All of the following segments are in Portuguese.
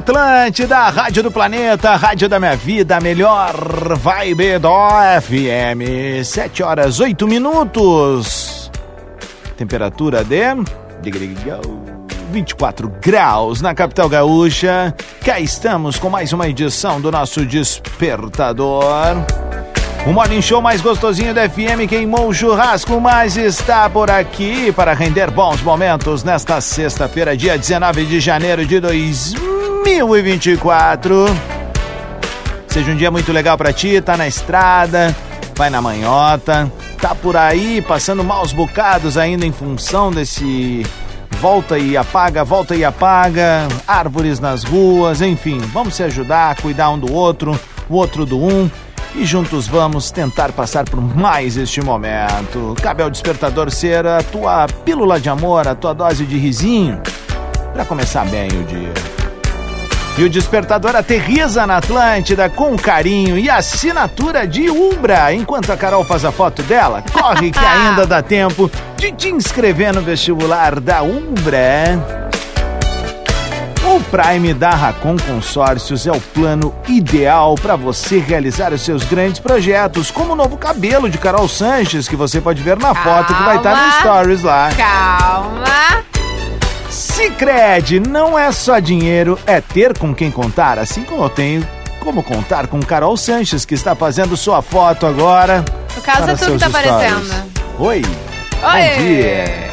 Atlântida, Rádio do Planeta, Rádio da Minha Vida, melhor vibe do FM. 7 horas 8 minutos. Temperatura de 24 graus na capital gaúcha. Cá estamos com mais uma edição do nosso Despertador. O Morning Show mais gostosinho da FM queimou o churrasco, mas está por aqui para render bons momentos nesta sexta-feira, dia 19 de janeiro de 2024. Seja um dia muito legal para ti, tá na estrada, vai na manhota, tá por aí passando maus bocados ainda em função desse volta e apaga, volta e apaga, árvores nas ruas, enfim, vamos se ajudar, cuidar um do outro, o outro do um e juntos vamos tentar passar por mais este momento. Cabe ao despertador ser a tua pílula de amor, a tua dose de risinho, para começar bem o dia. E o despertador aterriza na Atlântida com carinho e assinatura de Umbra. Enquanto a Carol faz a foto dela, corre que ainda dá tempo de te inscrever no vestibular da Umbra. O Prime da Racon Consórcios é o plano ideal para você realizar os seus grandes projetos, como o novo cabelo de Carol Sanches, que você pode ver na foto que vai estar no Stories lá. Calma. Cicred, não é só dinheiro, é ter com quem contar, assim como eu tenho como contar com Carol Sanches, que está fazendo sua foto agora. No caso é tu que tá stories. aparecendo. Oi. Bom Oi. dia.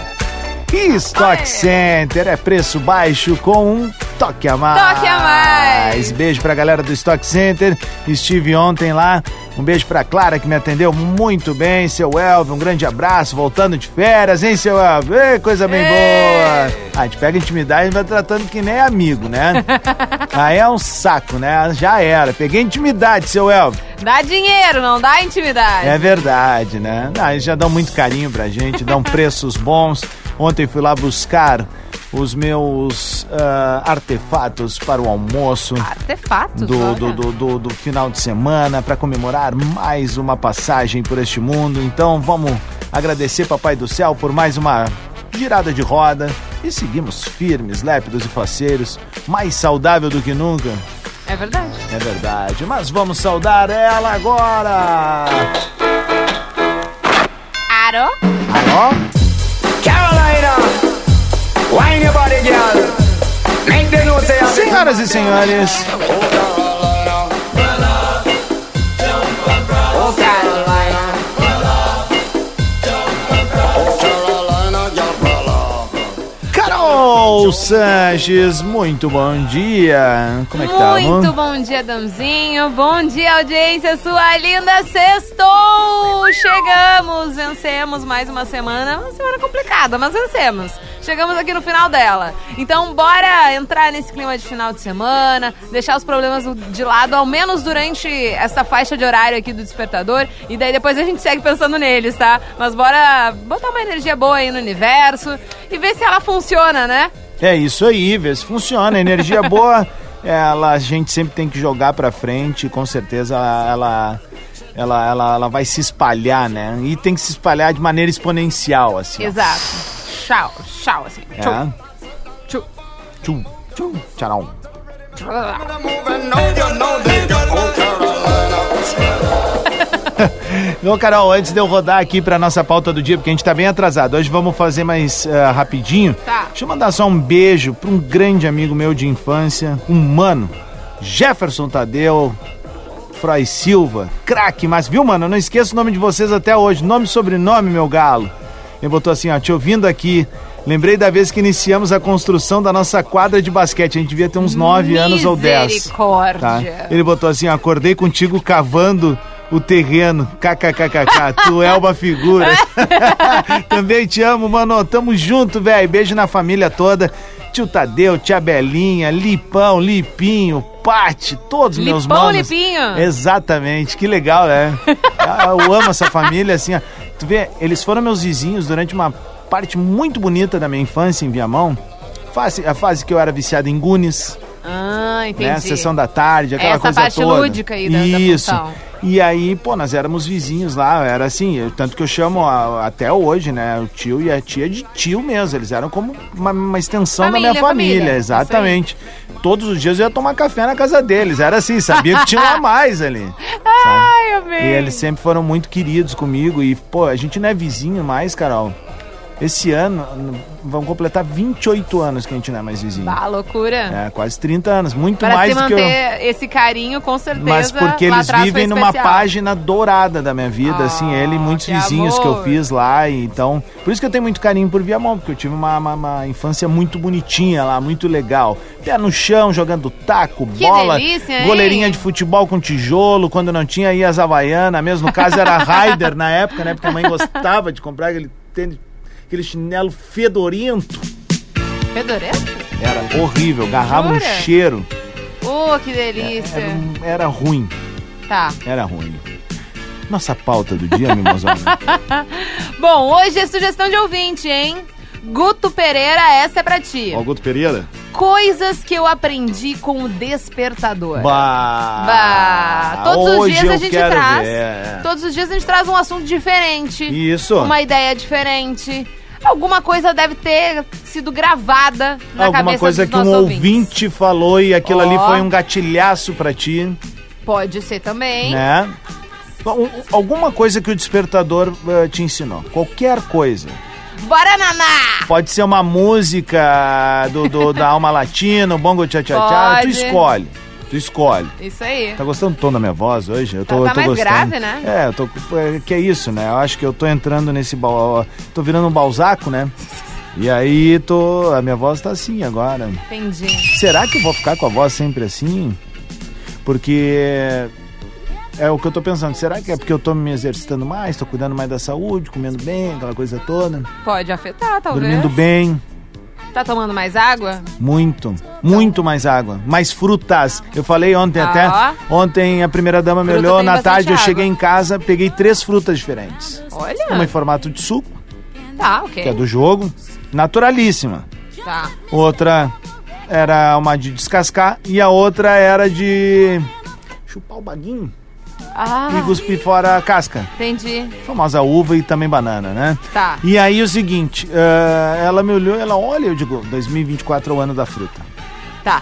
E Stock Oi. Center é preço baixo com um toque a mais. Toque a mais. Beijo pra galera do Stock Center. Estive ontem lá. Um beijo pra Clara que me atendeu muito bem. Seu Elvio, um grande abraço. Voltando de férias, hein, seu Elvio? Ei, coisa bem Ei. boa. Ah, a gente pega intimidade e vai tratando que nem amigo, né? Aí é um saco, né? Já era. Peguei intimidade, seu Elvio. Dá dinheiro, não dá intimidade. É verdade, né? Não, eles já dão muito carinho pra gente, dão preços bons. Ontem fui lá buscar os meus ah, artefatos para o almoço Artefatos, do, do, do, do- do final de semana para comemorar mais uma passagem por este mundo. Então vamos agradecer Papai do Céu por mais uma girada de roda e seguimos firmes, lépidos e faceiros, mais saudável do que nunca. É verdade. É verdade, mas vamos saudar ela agora! Aro. Alô? Senhoras e senhores, Carolina. Carol Sanches, muito bom dia. Como é que tá, Muito amor? bom dia, Damzinho. Bom dia, audiência, sua linda sextou! Chegamos, vencemos mais uma semana. Uma semana complicada, mas vencemos. Chegamos aqui no final dela. Então, bora entrar nesse clima de final de semana, deixar os problemas de lado, ao menos durante essa faixa de horário aqui do despertador. E daí depois a gente segue pensando neles, tá? Mas bora botar uma energia boa aí no universo e ver se ela funciona, né? É isso aí, vê se funciona. Energia boa, ela, a gente sempre tem que jogar pra frente. Com certeza ela, ela, ela, ela vai se espalhar, né? E tem que se espalhar de maneira exponencial, assim. Exato. Tchau, tchau, assim. É. Tchau. Tchau. Tchum, tchum, tcharam. Ô, Carol, antes de eu rodar aqui pra nossa pauta do dia, porque a gente tá bem atrasado. Hoje vamos fazer mais ah, rapidinho. Tá. Deixa eu mandar só um beijo pra um grande amigo meu de infância, um mano, Jefferson Tadeu, Froy Silva, craque, mas viu, mano? Eu não esqueço o nome de vocês até hoje. Nome e sobrenome, meu galo. Ele botou assim, ó, te ouvindo aqui, lembrei da vez que iniciamos a construção da nossa quadra de basquete. A gente devia ter uns 9 anos ou 10. Misericórdia. Tá? Ele botou assim, ó, acordei contigo cavando o terreno. KKKKK, tu é uma figura. Também te amo, mano. Tamo junto, velho. Beijo na família toda. Tio Tadeu, tia Belinha, Lipão, Lipinho, Pati, todos meus Lipão, manos. Lipinho. Exatamente, que legal, né? Eu amo essa família, assim, ó. Tu vê, eles foram meus vizinhos durante uma parte muito bonita da minha infância em Viamão. Fase, a fase que eu era viciado em Gunis, Ah, entendi. né? Sessão da tarde, aquela Essa coisa parte toda. lúdica aí da- da Isso. função. E aí, pô, nós éramos vizinhos lá, era assim, eu- tanto que eu chamo a- até hoje, né, o tio e a tia de tio mesmo, eles eram como uma, uma extensão Família, da minha família, família, exatamente. Todos os dias eu ia tomar café na casa deles, era assim, sabia que tinha lá mais ali. Ai, amei. E eles sempre foram muito queridos comigo. E, pô, a gente não é vizinho mais, Carol. Esse ano, vão completar 28 anos que a gente não é mais vizinho. Bah, loucura. É, quase 30 anos. Muito mais se do que manter eu. esse carinho, com certeza. Mas porque eles vivem numa especial. página dourada da minha vida, Ah, assim, ele e muitos que vizinhos que eu amor. fiz lá, e então, por isso que eu tenho muito carinho por Viamão, porque eu tive uma, uma, uma infância muito bonitinha lá, muito legal. Pé no chão, jogando taco, Que bola, delícia, goleirinha de futebol com tijolo, quando não tinha ia as Havaianas, mesmo no caso era Raider na época, né, porque a mãe gostava de comprar aquele tênis, aquele chinelo fedorento. Fedorento? Era horrível, agarrava um Jura? cheiro, Oh, que delícia. era, um- era ruim. Tá. Era ruim. Nossa pauta do dia, mimosona. Bom, hoje é sugestão de ouvinte, hein? Guto Pereira, essa é pra ti. Augusto Pereira? Coisas que eu aprendi com o despertador. Bah! Bah, todos os dias a gente traz. ver. Todos os dias a gente traz um assunto diferente. Isso. Uma ideia diferente. Alguma coisa deve ter sido gravada na Alguma cabeça coisa dos que um ouvintes. ouvinte falou e aquilo ali Ó. foi um gatilhaço pra ti, Pode ser também. né? Um- alguma coisa que o despertador eh, te ensinou. Qualquer coisa. Bora, Naná! Pode ser uma música do, do- da alma latina, o bongo tchá tchá tchá. Tu escolhe. Tu escolhe. Isso aí. Tá gostando do tom da minha voz hoje? Eu tô, Tá- tá eu tô mais gostando. grave, né? É, eu tô. é, Que é isso, né? Eu acho que eu tô entrando nesse. Bal... Tô virando um balzaco, né? E aí tô. A minha voz tá assim agora. Entendi. Será que eu vou ficar com a voz sempre assim? Porque. É o que eu tô pensando. Será que é porque eu tô me exercitando mais, tô cuidando mais da saúde, comendo bem, aquela coisa toda, Pode afetar, talvez. dormindo bem, Tá tomando mais água? muito, muito mais água, mais frutas. Eu falei ontem Ah, até, ontem a primeira dama me Fruta olhou na tarde, eu água. cheguei em casa, peguei três frutas diferentes. Olha. Uma em formato de suco, Tá, ok. que é do jogo, naturalíssima. Tá. Outra era uma de descascar e a outra era de chupar o baguinho Ah, e cuspir fora a casca. entendi. Famosa uva e também banana, né? Tá. E aí o seguinte, eh, ela me olhou, ela olha, eu digo, 2024 é o ano da fruta. Tá.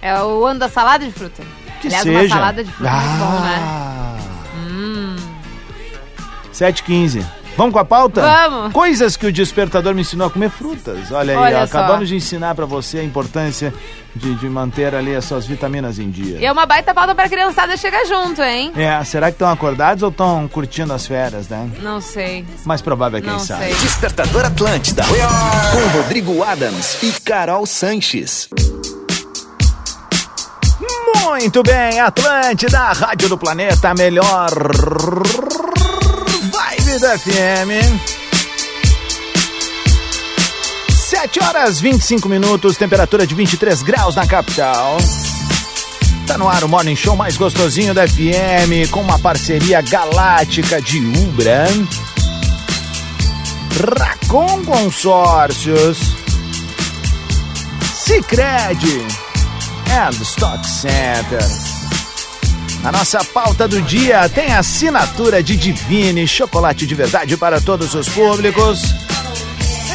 É o ano da salada de fruta. Que Aliás, seja. uma salada de fruta é muito bom, né? Ah. 7h15. Vamos com a pauta? Vamos. Coisas que o despertador me ensinou a comer frutas. Olha aí, Olha ó, só. acabamos de ensinar pra você a importância de, de manter ali as suas vitaminas em dia. E é uma baita pauta pra criançada chegar junto, hein? É, será que estão acordados ou estão curtindo as férias, né? Não sei. Mais provável é quem Não sabe. sei. Despertador Atlântida. Com Rodrigo Adams e Carol Sanches. Muito bem, Atlântida, a Rádio do Planeta, melhor vibe da FM. 7 horas 25 minutos, temperatura de 23 graus na capital. Tá no ar o Morning Show mais gostosinho da FM, com uma parceria galáctica de Ubra, Racon Consórcios, Cicred and Stock Center. Na nossa pauta do dia tem a assinatura de Divine, chocolate de verdade para todos os públicos.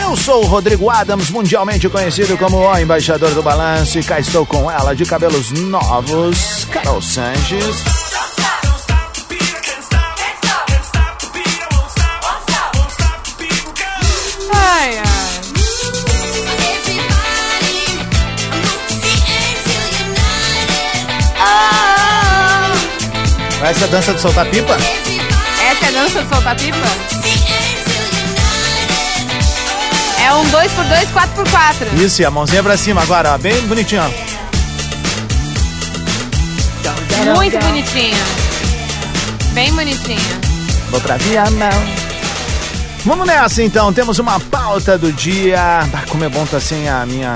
Eu sou o Rodrigo Adams, mundialmente conhecido como o embaixador do balanço, e cá estou com ela de cabelos novos, Carol Sanches. Essa é a dança de soltar pipa? Essa é a dança de soltar pipa? É um 2x2, 4x4. Isso, e a mãozinha pra cima agora, ó. Bem bonitinho, ó. Muito bonitinha. Bem bonitinha. Vou pra Viamão. Vamos nessa então, temos uma pauta do dia. Ah, como é bom tá sem a minha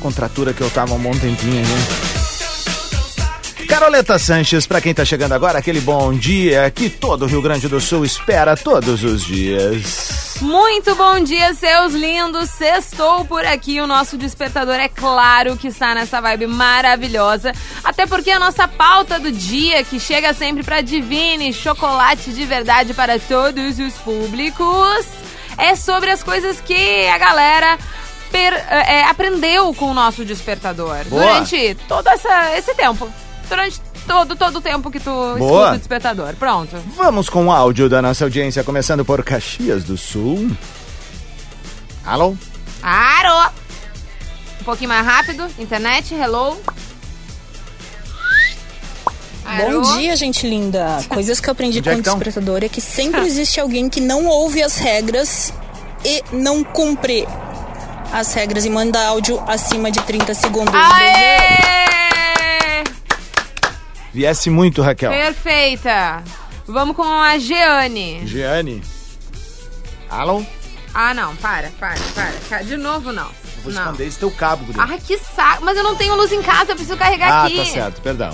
contratura que eu tava um bom tempinho, né? Caroleta Sanches, pra quem tá chegando agora, aquele bom dia que todo o Rio Grande do Sul espera todos os dias. Muito bom dia, seus lindos. Sextou por aqui. O nosso despertador é claro que está nessa vibe maravilhosa. Até porque a nossa pauta do dia, que chega sempre para Divine, chocolate de verdade para todos os públicos, é sobre as coisas que a galera per- é, aprendeu com o nosso despertador Boa. durante todo essa, esse tempo. Durante todo, todo o tempo que tu Boa. escuta o despertador. Pronto. Vamos com o áudio da nossa audiência, começando por Caxias do Sul. Alô? Aro! Um pouquinho mais rápido. Internet, hello. Bom dia, gente linda. Coisas que eu aprendi é com o despertador é que sempre existe alguém que não ouve as regras e não cumpre as regras e manda áudio acima de 30 segundos. Aê! Viesse muito, Raquel. Perfeita. Vamos com a Jeane. Giane. Alô? Ah, não. Para, para, para. De novo, não. Vou não. esconder esse teu cabo, Guri. Ai, que saco. Mas eu não tenho luz em casa, eu preciso carregar Ah, aqui. tá certo, perdão.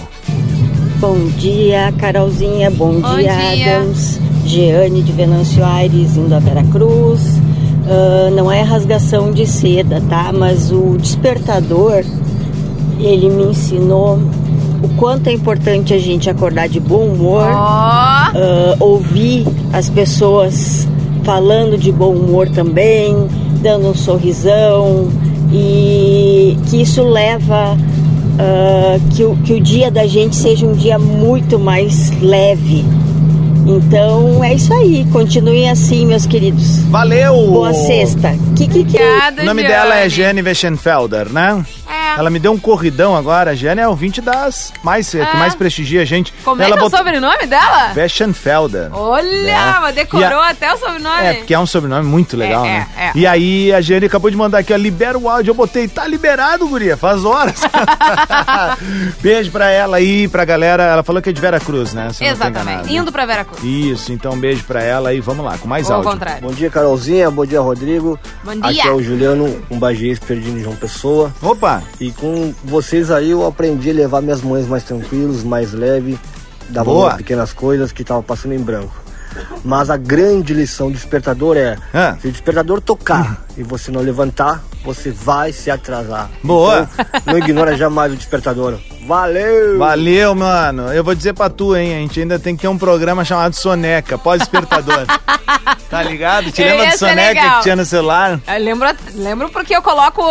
Bom dia, Carolzinha. Bom, Bom dia, dia. Adams. Jeane de Venâncio Aires, indo a Veracruz. Ah, não é rasgação de seda, tá? Mas o despertador, ele me ensinou o quanto é importante a gente acordar de bom humor, Ó. ah, ouvir as pessoas falando de bom humor também, dando um sorrisão e que isso leva ah, que, o, que o dia da gente seja um dia muito mais leve. Então é isso aí, continuem assim, meus queridos. Valeu! Boa sexta. Que, que, que... Obrigada, O nome Jeane. dela é Jane Weschenfelder, né? É. Ela me deu um corridão agora. A Jane é ouvinte das mais, que É. mais prestigia a gente. Como é Ela que é o sobrenome dela? Weschenfelder. Olha, É. mas decorou a- até o sobrenome. É, porque é um sobrenome muito legal, É, né? é, é. E aí a Jane acabou de mandar aqui, ó, libera o áudio. Eu botei, tá liberado, guria, faz horas. beijo pra ela aí, pra galera. Ela falou que é de Vera Cruz, né? Se Exatamente. Indo pra Veracruz. Isso, então um beijo pra ela e vamos lá, com mais Ou ao áudio. contrário. Bom dia, Carolzinha. Bom dia, Rodrigo. Bom Aqui dia. é o Juliano, um bagês perdido em João Pessoa. Opa! E com vocês aí eu aprendi a levar minhas mães mais tranquilos, mais leve, dar Boa. valor a pequenas coisas que estavam passando em branco. Mas a grande lição do despertador é, Ah. se o despertador tocar e você não levantar, você vai se atrasar. Boa. Então, não ignora jamais o despertador. Valeu! Valeu, mano. Eu vou dizer pra tu, hein? A gente ainda tem que ter um programa chamado Soneca, pós-despertador. tá ligado? Te lembra do ser Soneca legal. que tinha no celular? Eu lembro, lembro porque eu coloco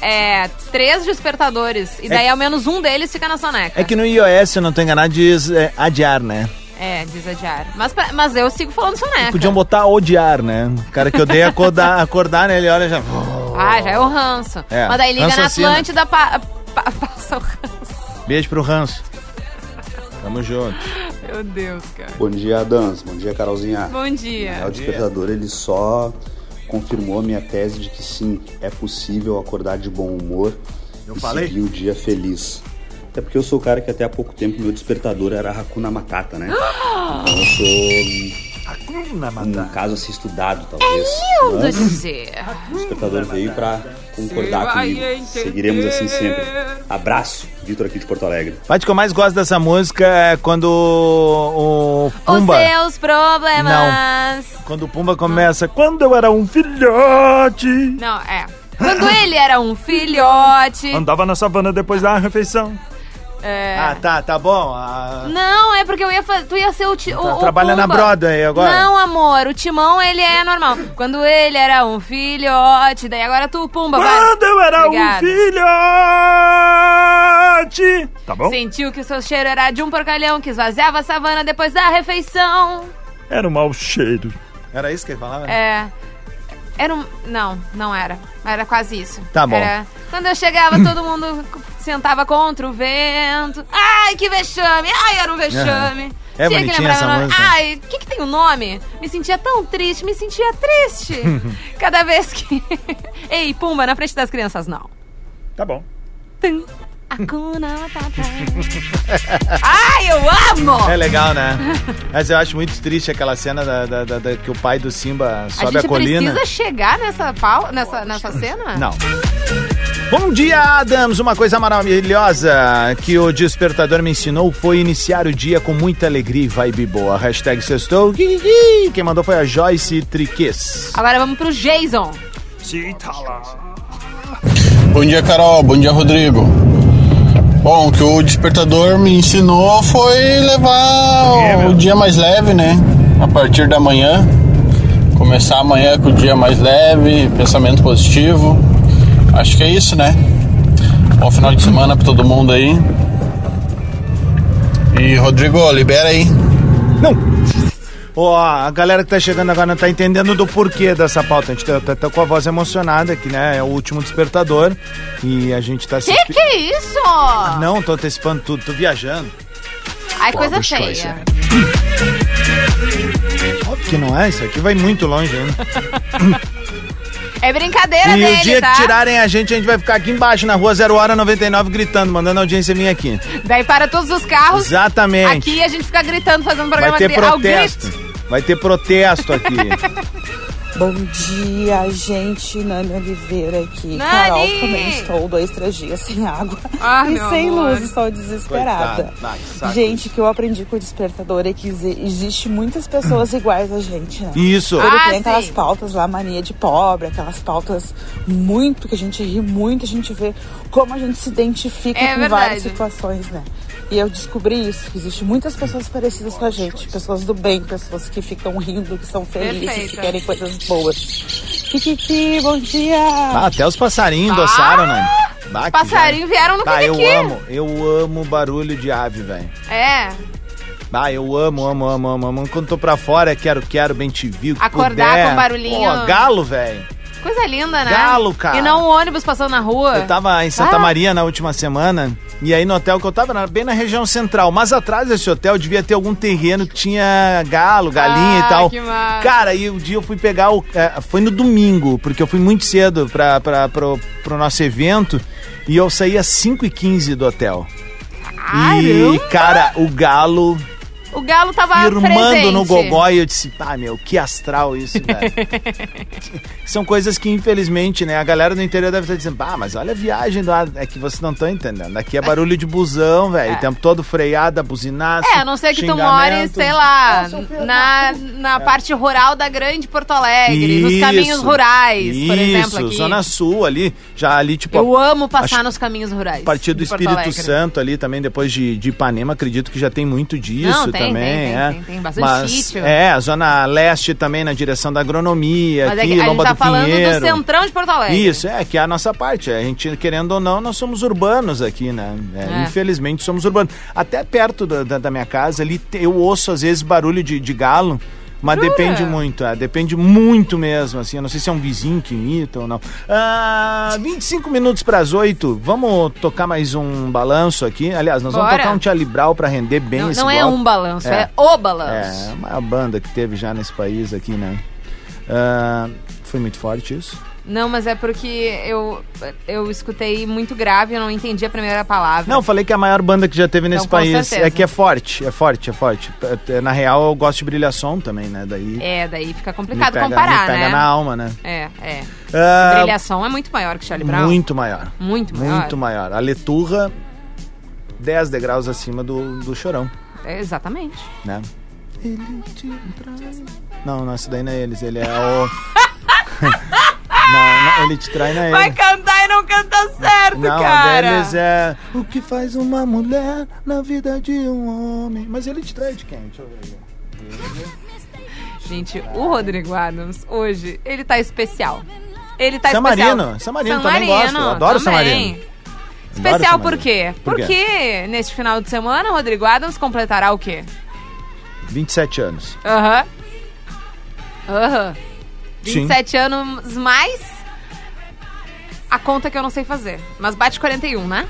é, três despertadores. E daí ao menos um deles fica na soneca. É que no iOS, se eu não tô enganado, diz é, adiar, né? É, diz adiar. Mas, pra- mas eu sigo falando soneca. Podiam botar odiar, né? O cara que odeia acordar, acordar né? Ele olha já. Ah, já é o ranço. É, Mas daí liga na ranciocina. Atlântida, pa, pa, passa o ranço. Beijo pro ranço. Tamo junto. Meu Deus, cara. Bom dia, Adams. Bom dia, Carolzinha. Bom dia. o despertador ele só confirmou a minha tese de que sim, é possível acordar de bom humor Eu e falei? seguir o dia feliz. Até porque eu sou o cara que até há pouco tempo meu despertador era Hakuna Matata, né? Então eu sou um caso assim estudado, talvez. Lindo Mas dizer. o despertador veio pra concordar comigo. Seguiremos assim sempre. Abraço, Vitor aqui de Porto Alegre. A parte que eu mais gosto dessa música é quando o, o Os Pumba. seus problemas. Quando o Pumba começa. Quando eu era um filhote. Não, é. Quando ele era um filhote. Andava na savana depois da refeição. É. Ah, tá, tá bom. Ah, Não, é porque eu ia fazer. Tu ia ser o, ti, o, Tá, o trabalha na Pumba. Broadway agora? Não, amor. O timão, ele é normal. Quando ele era um filhote. Daí agora tu, Pumba, vai. Quando eu era Obrigada. um filhote. Tá bom? Sentiu que o seu cheiro era de um porcalhão que esvaziava a savana depois da refeição. Era um mau cheiro. Era isso que ele falava? É. Era um. Não, não era. Era quase isso. Tá bom. Era... Quando eu chegava, todo mundo sentava contra o vento. Ai, que vexame! Ai, era um vexame! É Tinha que lembrar meu nome. música. Ai, o que que tem o nome? Me sentia tão triste, me sentia triste. Cada vez que... Ei, Pumba, na frente das crianças, não. Tá bom. Tum. Ai, eu amo! É legal, né? Mas eu acho muito triste aquela cena da, da- da- da- que o pai do Simba A sobe a, gente colina. precisa chegar nessa, pau, nessa, nessa cena? Não. Bom dia, Adams! Uma coisa maravilhosa que o despertador me ensinou foi iniciar o dia com muita alegria e vibe boa. Hashtag sextou. Quem mandou foi a Joyce Triques. Agora vamos pro Jason. Sim, tá lá. Bom dia, Carol. Bom dia, Rodrigo. Bom, o que o despertador me ensinou foi levar o dia mais leve, né? A partir da manhã. Começar amanhã com o dia mais leve, pensamento positivo. Acho que é isso, né? Bom final de semana pra todo mundo aí. E Rodrigo, libera aí. Ó, a galera que tá chegando agora não tá entendendo do porquê dessa pauta. A gente tá, tá- tá com a voz emocionada aqui, né? É o último despertador. E a gente tá se. Que que é isso? Não, tô antecipando tudo, tô viajando. Ai, coisa feia. Óbvio que não é, isso aqui vai muito longe ainda. É brincadeira E dele, o dia tá? que tirarem a gente, a gente vai ficar aqui embaixo, na rua 0 hora 99, gritando, mandando audiência vir aqui. Daí para todos os carros. Exatamente. Aqui a gente fica gritando, fazendo programa Vai ter ao protesto. Vai ter protesto aqui. Bom dia, gente. Nani Oliveira aqui. Nani! Carol, também estou dois, três dias sem água Ah, e sem amor. luz. Estou desesperada. Saco gente, o que eu aprendi com o despertador é que exi- existe muitas pessoas iguais a gente, né? Isso. Ele Ah, tem aquelas sim. pautas lá, mania de pobre, aquelas pautas muito que a gente ri muito, a gente vê como a gente se identifica É com verdade. várias situações, né? E eu descobri isso, que existe muitas pessoas parecidas com a gente, pessoas do bem, pessoas que ficam rindo, que são felizes, Perfeito. que querem coisas boas. Kikiki, bom dia! Ah, até os passarinhos endoçaram, né? Bah, que Passarinho vieram no Bah, eu amo, eu amo barulho de ave, velho. É, Ah, eu amo, amo, amo, amo, amo. Quando tô pra fora, quero, quero, bem te que Acordar puder. com barulhinho. Pô, galo, velho. Coisa linda, né? Galo, cara. E não um ônibus passando na rua. Eu tava em Santa Ah. Maria na última semana, e aí no hotel que eu tava, era bem na região central. Mas atrás desse hotel devia ter algum terreno que tinha galo, galinha Ah, e tal. que massa. Cara, e o dia eu fui pegar o. é, foi no domingo, porque eu fui muito cedo pra, pra, pro, pro nosso evento, e eu saí às 5h15 do hotel. E, Caramba! cara, o galo O galo tava firmando presente. no gogó e eu disse, pá, meu, que astral isso, velho. São coisas que, infelizmente, né, a galera do interior deve estar dizendo, pá, mas olha a viagem do ar. É que vocês não estão entendendo. Aqui é barulho de busão, velho. O tempo todo freada, buzinaço. É, a não ser que tu more, sei lá, Nossa, fui- na, na parte rural da grande Porto Alegre, nos Isso. caminhos rurais, por exemplo, Isso, aqui. Zona Sul ali, já ali, tipo... Eu amo passar acho- nos caminhos rurais. A partir do Espírito Alegre. Santo ali também, depois de, de Ipanema, acredito que já tem muito disso Não, tem, também. tem, é. tem, tem bastante Mas, sítio. É, a Zona Leste também na direção da agronomia, Mas é aqui, que a gente Lomba tá do falando Pinheiro. do centrão de Porto Alegre. Isso, é, que é a nossa parte. A gente, querendo ou não, nós somos urbanos aqui, né? É, É. Infelizmente somos urbanos. Até perto da, da, da minha casa ali, eu ouço às vezes barulho de, de galo. Mas Jura? depende muito, é, depende muito mesmo, assim, eu não sei se é um vizinho que imita ou não. Ah, 25 minutos para as 8, vamos tocar mais um balanço aqui. Aliás, nós vamos Bora. tocar um Tia Libral para render bem Não, esse não é um balanço, é, É. o balanço. É, a maior banda que teve já nesse país aqui, né? Ah, foi muito forte isso. Não, mas é porque eu, eu escutei muito grave, eu não entendi a primeira palavra. Não, falei que é a maior banda que já teve nesse com país. certeza. É que é forte, é forte, é forte. É, é, Na real, eu gosto de brilhação também, né? Daí É, daí fica complicado pega, comparar, pega né? na alma, né? É, é. Ah, Brilhação é muito maior que Charlie Brown. Muito maior. Muito maior. Muito maior. A Leturra, 10 degraus acima do, do Chorão, É, exatamente. né? Ele te. Não, não, esse daí não é eles, ele é o. não, não, ele te trai não é Vai ele. cantar e não canta certo, Não, cara. deles é o que faz uma mulher na vida de um homem. Mas ele te trai de quem? Deixa eu ver. Gente, o Rodrigo Adams, hoje, ele tá especial. Ele tá San especial. Marino, San Marino também gosto, eu adoro também. Marino. Especial San por quê? Por quê? Porque neste final de semana, o Rodrigo Adams completará o quê? 27 anos. Aham. Aham. Sim. 27 anos mais a conta que eu não sei fazer. Mas bate 41, né?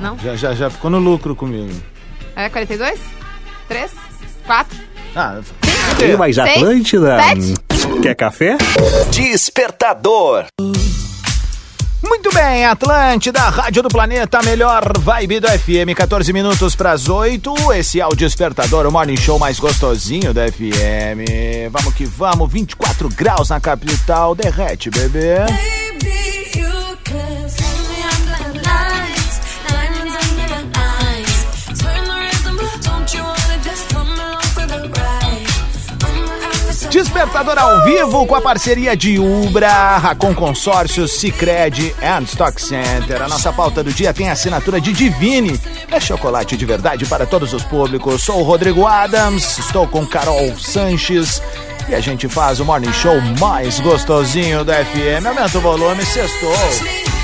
Não? Já, já, já ficou no lucro comigo. É 42? 3? Quatro? Ah, Tem mais? Atlântida? Sete? Quer café? Despertador. Muito bem, Atlântida, Rádio do Planeta, melhor vibe do FM, 14 minutos para as 8. Esse é o Despertador, o morning show mais gostosinho da FM. Vamos que vamos, 24 graus na capital, derrete, bebê. Despertador ao vivo com a parceria de Ubra, Racon Consórcios, Cicred and Stock Center. A nossa pauta do dia tem a assinatura de Divine. É chocolate de verdade para todos os públicos. Sou o Rodrigo Adams, estou com Carol Sanches. E a gente faz o morning show mais gostosinho da FM. Aumenta o volume, sextou.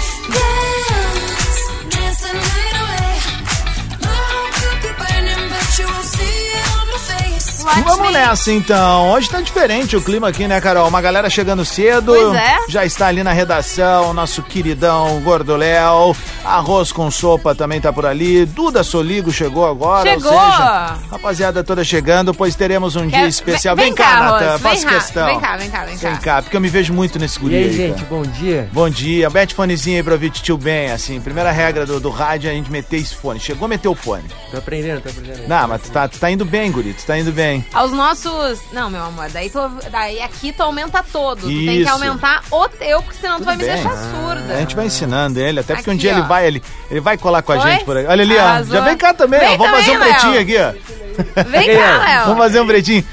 Vamos nessa então. Hoje tá diferente o clima aqui, né, Carol? Uma galera chegando cedo. Pois é. Já está ali na redação, nosso queridão Gordo Léo. Arroz com sopa também tá por ali. Duda Soligo chegou agora. Chegou! Ou seja, rapaziada toda chegando, pois teremos um dia Quer- especial. Vem, Vem, cá, Natan, faço questão. Vem cá, vem cá, vem cá. Vem cá, porque eu me vejo muito nesse guri E aí, aí, gente, cara. bom dia. Bom dia. Mete fonezinho aí pra ouvir tio bem, assim. Primeira regra do, do rádio é a gente meter esse fone. Chegou, meteu o fone. Tô aprendendo, tô aprendendo. Não, mas tu tá, tu tá indo bem, guri. Tu tá indo bem. Aos nossos. Não, meu amor, daí, tu, daí aqui tu aumenta todo. Tu tem que Isso. aumentar o teu, porque senão tu vai me bem. deixar surda. A gente vai ensinando ele, até porque um Aqui, dia ó. ele vai, ele, ele vai colar com a Oi? gente por aí. Olha ali, ó. Arrasou. Já vem cá também, Vem ó. Vamos fazer um pretinho Léo. aqui, ó. Vem cá, Léo. Vamos fazer um pretinho.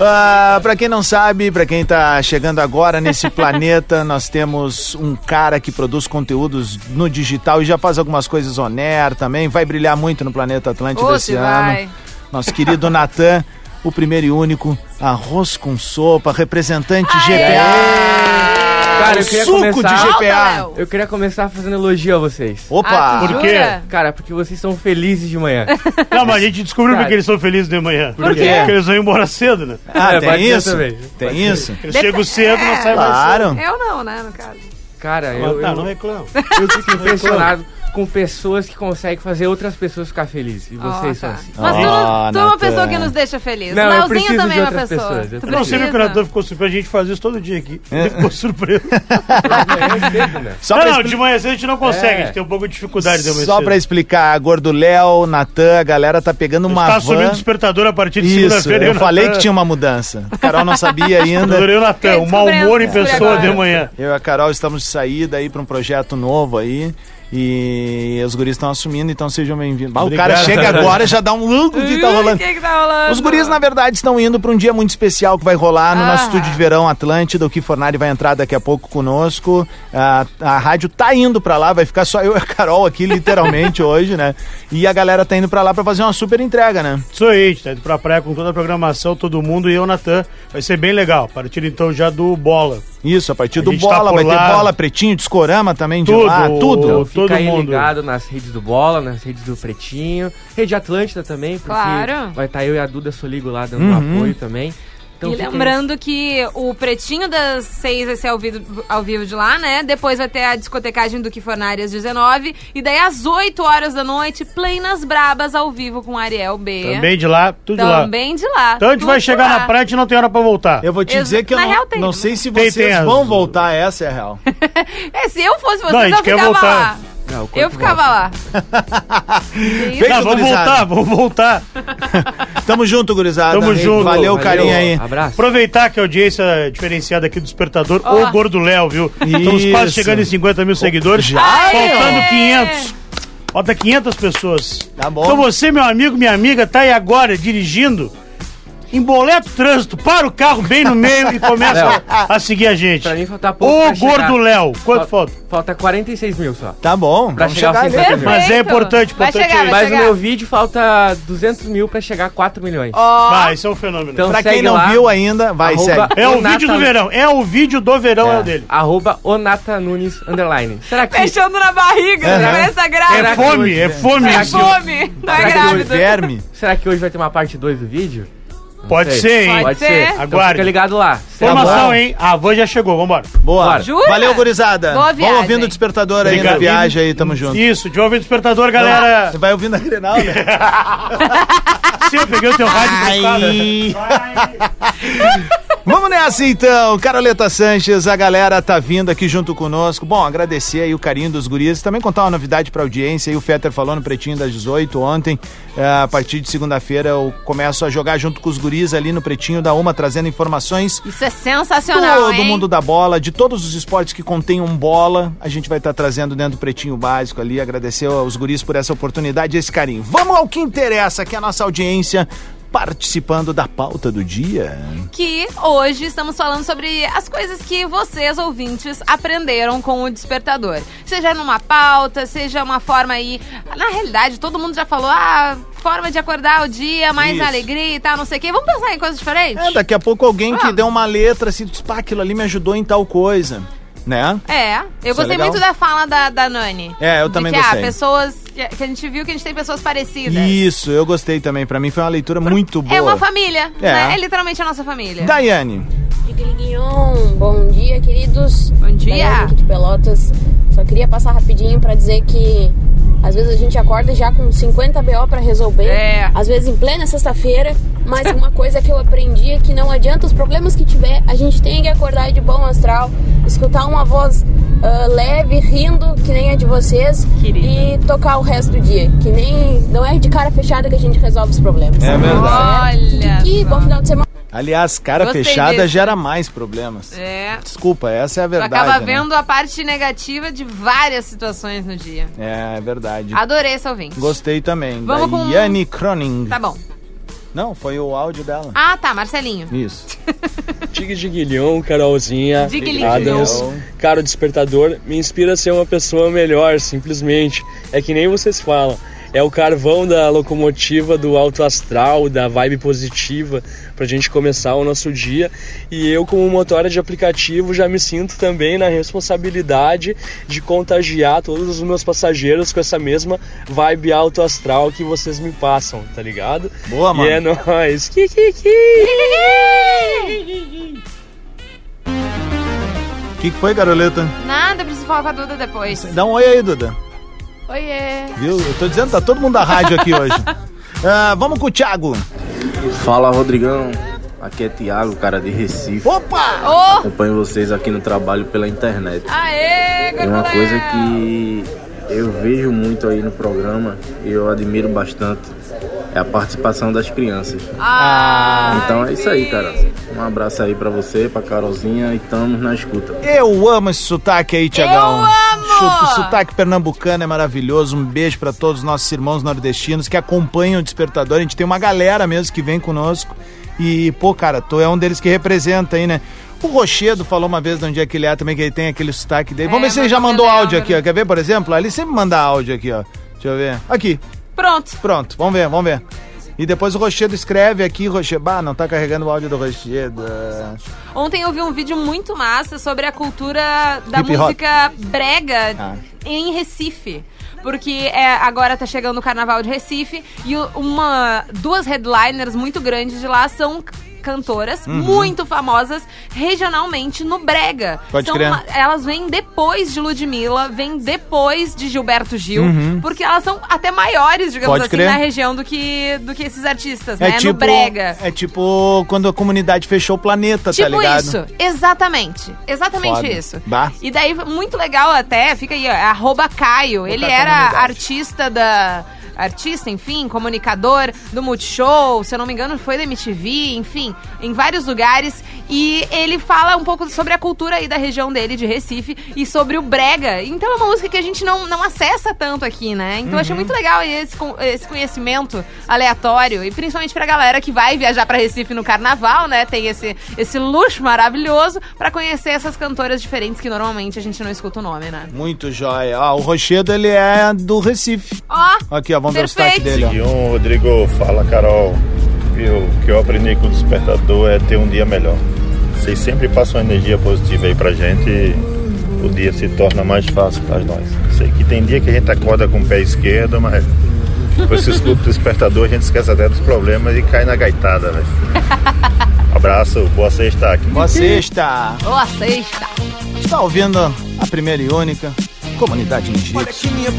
Ah, pra quem não sabe, pra quem tá chegando agora nesse planeta, nós temos um cara que produz conteúdos no digital e já faz algumas coisas on air também. Vai brilhar muito no planeta Atlântico esse se ano. vai. Nosso querido Natan, o primeiro e único arroz com sopa, representante GPA. Cara, eu queria suco começar... de GPA. Eu queria começar fazendo elogio a vocês. Opa! Ah, Por quê? Cara, porque vocês são felizes de manhã. Não, mas a gente descobriu Cara. porque eles são felizes de manhã. Por quê? Porque eles vão embora cedo, né? Ah, É, tem ser isso? também. Tem Pode isso? Eles chegam cedo, não saem mais Claro. Eu não, né, no caso. Cara, cedo. eu, Tá, eu, não reclamo. eu fico impressionado com pessoas que conseguem fazer outras pessoas ficar felizes. E vocês são tá. assim. Mas tu, não- tu é uma pessoa que nos deixa feliz. Não, eu Leozinho preciso também de é uma outras pessoa. pessoas, eu Eu não sei porque o. Natan ficou surpreso. A gente faz isso todo dia aqui. É. Ele ficou surpreso. Só não, não, expli- de manhã cedo a gente não consegue. É. A gente tem um pouco de dificuldade de manhã Só pra explicar, Gordo Léo, Natan, a galera tá pegando uma Tá van. assumindo o despertador a partir de Isso, segunda-feira. eu e o falei Natan- que tinha uma mudança. A Carol não sabia ainda. Adorei o Natan, o mau humor em pessoa de manhã. Eu e a Carol estamos de saída aí pra um projeto novo aí. E os guris estão assumindo, então sejam bem-vindos. Ah, O cara chega agora e já dá um look que tá rolando. Que que tá rolando? Os guris, na verdade, estão indo para um dia muito especial que vai rolar no nosso Ah. estúdio de verão Atlântida. O Kifornari vai entrar daqui a pouco conosco. A, a rádio tá indo para lá, vai ficar só eu e a Carol aqui, literalmente, hoje, né? E a galera tá indo para lá para fazer uma super entrega, né? Isso aí, a gente tá indo pra praia com toda a programação, todo mundo e eu, Natan. Vai ser bem legal. A partir então já do bola. Isso, a partir A do tá bola, por vai ter lá. bola, pretinho, discorama também de Tudo. lá, tudo. Fica todo aí mundo. ligado nas redes do Bola, nas redes do Pretinho, rede Atlântida também, porque Claro. vai estar eu e a Duda Soligo lá dando Uhum. apoio também. Então e lembrando que o pretinho das seis vai ser ao vivo, ao vivo de lá, né? Depois vai ter a discotecagem do Kifornari às 19. E daí às 8 horas da noite, Play nas Brabas ao vivo com Ariel B. Também de lá, tudo de lá. Também de lá. Então a gente vai chegar lá. na praia e não tem hora pra voltar. Eu vou te Exa- dizer que eu na não, real tem, não sei se Tem, vocês tem as- vão voltar, essa é a real. É, se eu fosse Não, a vocês, gente eu quer ficava voltar. lá. Não, Eu ficava volta. lá. Não, vamos gurizada. voltar, vamos voltar. Tamo junto, gurizada. Tamo junto. Valeu, Valeu, carinho aí. Abraço. Aproveitar que a audiência diferenciada aqui do Despertador, Ó. o Gordo Léo, viu? Estamos Isso. quase chegando em 50 mil seguidores. Já? Faltando Aê! 500. Falta 500 pessoas. Tá bom. Então você, meu amigo, minha amiga, tá aí agora dirigindo, emboleta o trânsito, para o carro bem no meio e começa Léo, a, a seguir a gente. Pra mim falta pouco Ô. Gordo Léo, quanto Fal- falta? Falta 46 mil só. Tá bom, Pra vamos chegar chegar aos ali. 50 mil. Mas é importante, Vai importante chegar, é Mas no chegar. meu vídeo falta 200 mil pra chegar a 4 milhões. Ó, Vai, isso é um fenômeno. Então Pra quem não lá, viu ainda, vai, segue. é o Onata- vídeo do verão, é o vídeo do verão, é, o dele. Arroba Onata Nunes Underline. Será que... fechando na barriga, né? parece que tá É grávida. fome, é né? fome. É fome, não é Será que grávida. Será que hoje vai ter uma parte 2 do vídeo? Pode sei. ser, hein? Pode ser. Então Aguarde. fica ligado lá. Formação, hein? A van já chegou, vambora. Boa. Bora. Jura? Valeu, gurizada. Boa Vamos viagem. ouvindo o despertador aí na Obrigado. viagem aí, tamo junto. Isso, de ouvir o despertador, galera. Você vai ouvindo a Grenal, né? Sim, eu peguei o teu rádio emprestado. Ai. Vamos nessa então, Caroleta Sanches, a galera tá vindo aqui junto conosco. Bom, agradecer aí o carinho dos guris, também contar uma novidade pra audiência, aí o Fetter falou no Pretinho das 18 ontem, É, a partir de segunda-feira eu começo a jogar junto com os guris ali no Pretinho da Uma, trazendo informações Isso é sensacional, todo hein? mundo da bola, de todos os esportes que contenham bola, a gente vai estar trazendo dentro do Pretinho Básico ali, agradecer aos guris por essa oportunidade e esse carinho. Vamos ao que interessa, que é a nossa audiência participando da pauta do dia. que hoje estamos falando sobre as coisas que vocês, ouvintes, aprenderam com o despertador. Seja numa pauta, seja uma forma aí. Na realidade, todo mundo já falou, ah, forma de acordar o dia, mais Isso. alegria e tal, não sei o quê. Vamos pensar em coisas diferentes? É, daqui a pouco alguém que deu uma letra assim, diz, pá, aquilo ali me ajudou em tal coisa, né? É, eu Isso é gostei legal. muito da fala da, da Nani. É, eu também que, gostei. Ah, pessoas. Que, a gente viu que a gente tem pessoas parecidas. Isso, eu gostei também. Pra mim foi uma leitura muito boa. É uma família, É. né? É literalmente a nossa família. Daiane. Bom dia, queridos. Bom dia. Daiane aqui de Pelotas. Só queria passar rapidinho pra dizer que às vezes a gente acorda já com 50 BO pra resolver. É. Às vezes em plena sexta-feira. Mas uma coisa que eu aprendi é que não adianta os problemas que tiver, a gente tem que acordar de bom astral, escutar uma voz ah, leve, rindo, que nem a de vocês, e tocar o resto do dia. Que nem. Não é de cara fechada que a gente resolve os problemas. É verdade. Olha. Que bom final de semana. Aliás, cara Gostei fechada desse. gera mais problemas. É. Desculpa, essa é a Tu verdade. acaba né? vendo a parte negativa de várias situações no dia. É, é verdade. Adorei esse ouvinte. Gostei também. Vamos da com- Yanni Croning. Tá bom. Não, foi o áudio dela. Ah, tá, Marcelinho. Isso. Dig Diguilhão, Carolzinha, Diguilhão. Adams, cara, o despertador me inspira a ser uma pessoa melhor, simplesmente. É que nem vocês falam. É o carvão da locomotiva, do alto astral, da vibe positiva, pra gente começar o nosso dia. E eu, como motora de aplicativo, já me sinto também na responsabilidade de contagiar todos os meus passageiros com essa mesma vibe alto astral que vocês me passam, tá ligado? Boa, E é mano. nóis. Kikiki! O que, que foi, Caroleta? Nada, preciso falar com a Duda depois. Dá um oi aí, Duda. Oiê. Viu? Eu tô dizendo, tá todo mundo da rádio aqui hoje. Ah, vamos com o Thiago. Fala Rodrigão, aqui é Thiago, cara de Recife. Opa! Ô! Acompanho vocês aqui no trabalho pela internet. Aê, É uma coisa que eu vejo muito aí no programa e eu admiro bastante é a participação das crianças. Ah, então é isso aí, cara. Um abraço aí pra você, pra Carolzinha e estamos na escuta. Eu amo esse sotaque aí, Tiagão. Eu amo! O sotaque pernambucano é maravilhoso. Um beijo pra todos os nossos irmãos nordestinos que acompanham o Despertador. A gente tem uma galera mesmo que vem conosco. E, pô, cara, tu é um deles que representa aí, né? O Rochedo falou uma vez de onde é que ele é também, que ele tem aquele sotaque dele. Vamos É, ver se ele já mandou áudio aqui, ó. Quer ver, por exemplo? Ele sempre manda áudio aqui, ó. Deixa eu ver. Aqui. Pronto. Pronto, vamos ver, vamos ver. E depois o Rochedo escreve aqui, Rochedo. Bah, não tá carregando o áudio do Rochedo. Ontem eu vi um vídeo muito massa sobre a cultura da Hip hop. música brega Ah. em Recife. Porque é, agora tá chegando o Carnaval de Recife e uma, duas headliners muito grandes de lá são cantoras Uhum. muito famosas regionalmente no brega. Pode São uma- elas vêm depois de Ludmilla, vêm depois de Gilberto Gil, Uhum. porque elas são até maiores, digamos Pode assim, crer. na região do que, do que esses artistas, É né? tipo, no brega. é tipo quando a comunidade fechou o planeta, tá Tipo ligado? isso, exatamente. Exatamente Foda. isso. Bah. E daí, muito legal até, fica aí, ó, arroba Caio. Ele pra era artista da. Artista, enfim, comunicador do Multishow, se eu não me engano, foi da MTV, enfim, em vários lugares. E ele fala um pouco sobre a cultura aí da região dele, de Recife, e sobre o Brega. Então é uma música que a gente não, não acessa tanto aqui, né? Então eu achei Uhum. muito legal esse, esse conhecimento aleatório, e principalmente pra galera que vai viajar pra Recife no carnaval, né? Tem esse, esse luxo maravilhoso pra conhecer essas cantoras diferentes que normalmente a gente não escuta o nome, né? Muito jóia. Ah, o Rochedo, ele é do Recife. Ó, Aqui, ó, vamos ver o Perfeito. dele, ó. Rodrigo, fala Carol. O que eu aprendi com o despertador é ter um dia melhor. Vocês sempre passam energia positiva aí pra gente e o dia se torna mais fácil para nós. Sei que tem dia que a gente acorda com o pé esquerdo, mas Depois que escuta o despertador, a gente esquece até dos problemas e cai na gaitada, velho. Abraço, boa sexta aqui. Boa sexta. Boa sexta. Está ouvindo a primeira e única comunidade Ninjitsu.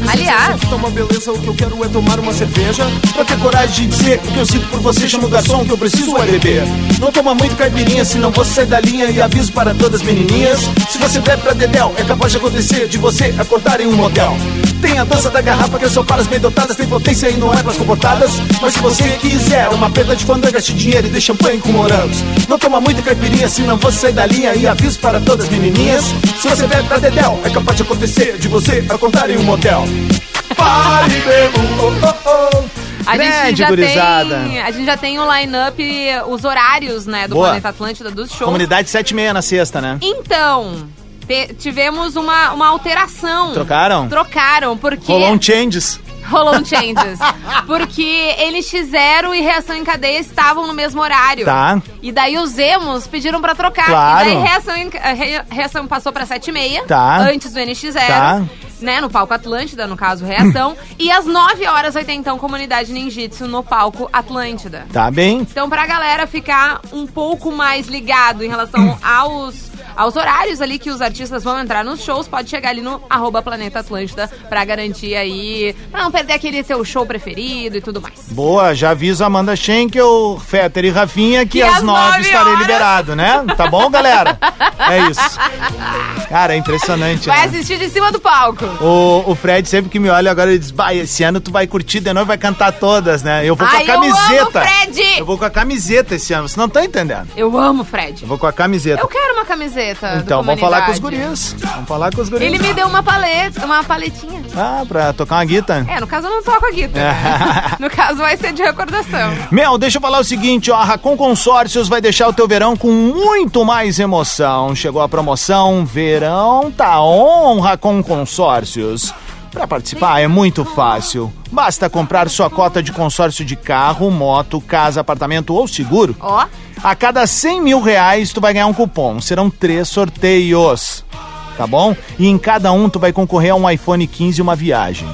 Aliás. Tá uma beleza, o que eu quero é tomar uma cerveja. Pra ter coragem de dizer o que eu sinto por você, chama o garçom, que eu preciso é beber. Não toma muito caipirinha, senão você sai da linha e aviso para todas as menininhas. Se você bebe pra dedéu, é capaz de acontecer de você acordar em um motel. Tem a dança da garrafa que é só para as bem dotadas, tem potência e não é para as comportadas. Mas se você quiser uma perda de fandanga, gaste dinheiro e dê champanhe com morangos. Não toma muito caipirinha, senão você sai da linha e aviso para todas as menininhas. Se você bebe pra dedéu, é capaz de acontecer de você acordar em um motel. Pare, bebo, oh, oh, oh. A gente, já gurizada. tem, a gente já tem o line-up, os horários, né, do Boa. Planeta Atlântida, dos shows. Comunidade 7 e meia na sexta, né? Então, tivemos uma, uma alteração. Trocaram? Trocaram, porque... Rolou um changes. Rolou um changes. porque NX0 e Reação em Cadeia estavam no mesmo horário. Tá. E daí os emos pediram pra trocar. Claro. E daí Reação, em- Re- Reação passou pra 7h30. Tá. Antes do NX0. Tá. Né, no palco Atlântida, no caso, Reação. e às 9 horas vai ter, então, Comunidade Ninjitsu no palco Atlântida. Tá bem? Então, pra galera ficar um pouco mais ligado em relação aos, aos horários ali que os artistas vão entrar nos shows, pode chegar ali no arroba Planeta Atlântida pra garantir aí, pra não perder aquele seu show preferido e tudo mais. Boa, já aviso Amanda Schenkel, Fetter e Rafinha que Que às nove estarei horas. liberado, né? Tá bom, galera? É isso. Cara, é impressionante, Vai né? assistir de cima do palco. O, o Fred sempre que me olha agora, ele diz, bah, esse ano tu vai curtir de novo vai cantar todas, né? Eu vou com Ai, a eu amo camiseta. Fred! Eu vou com a camiseta esse ano, você não tá entendendo. Eu amo o Fred. Eu vou com a camiseta. Eu quero uma camiseta. Do Então, vamos falar com os guris. Vamos falar com os guris. Ele me deu uma paleta, uma paletinha. Ah, pra tocar uma guitarra. É, no caso eu não toco a guitarra. né? no caso vai ser de recordação. Meu, deixa eu falar o seguinte, ó, a Racon Consórcios vai deixar o teu verão com muito mais emoção. Chegou a promoção Verão Tá On Racon Consórcios. Para participar é muito fácil. Basta comprar sua cota de consórcio de carro, moto, casa, apartamento ou seguro. Ó. A cada 100 mil reais tu vai ganhar um cupom. Serão três sorteios. Tá bom? E em cada um tu vai concorrer a um iPhone 15 e uma viagem.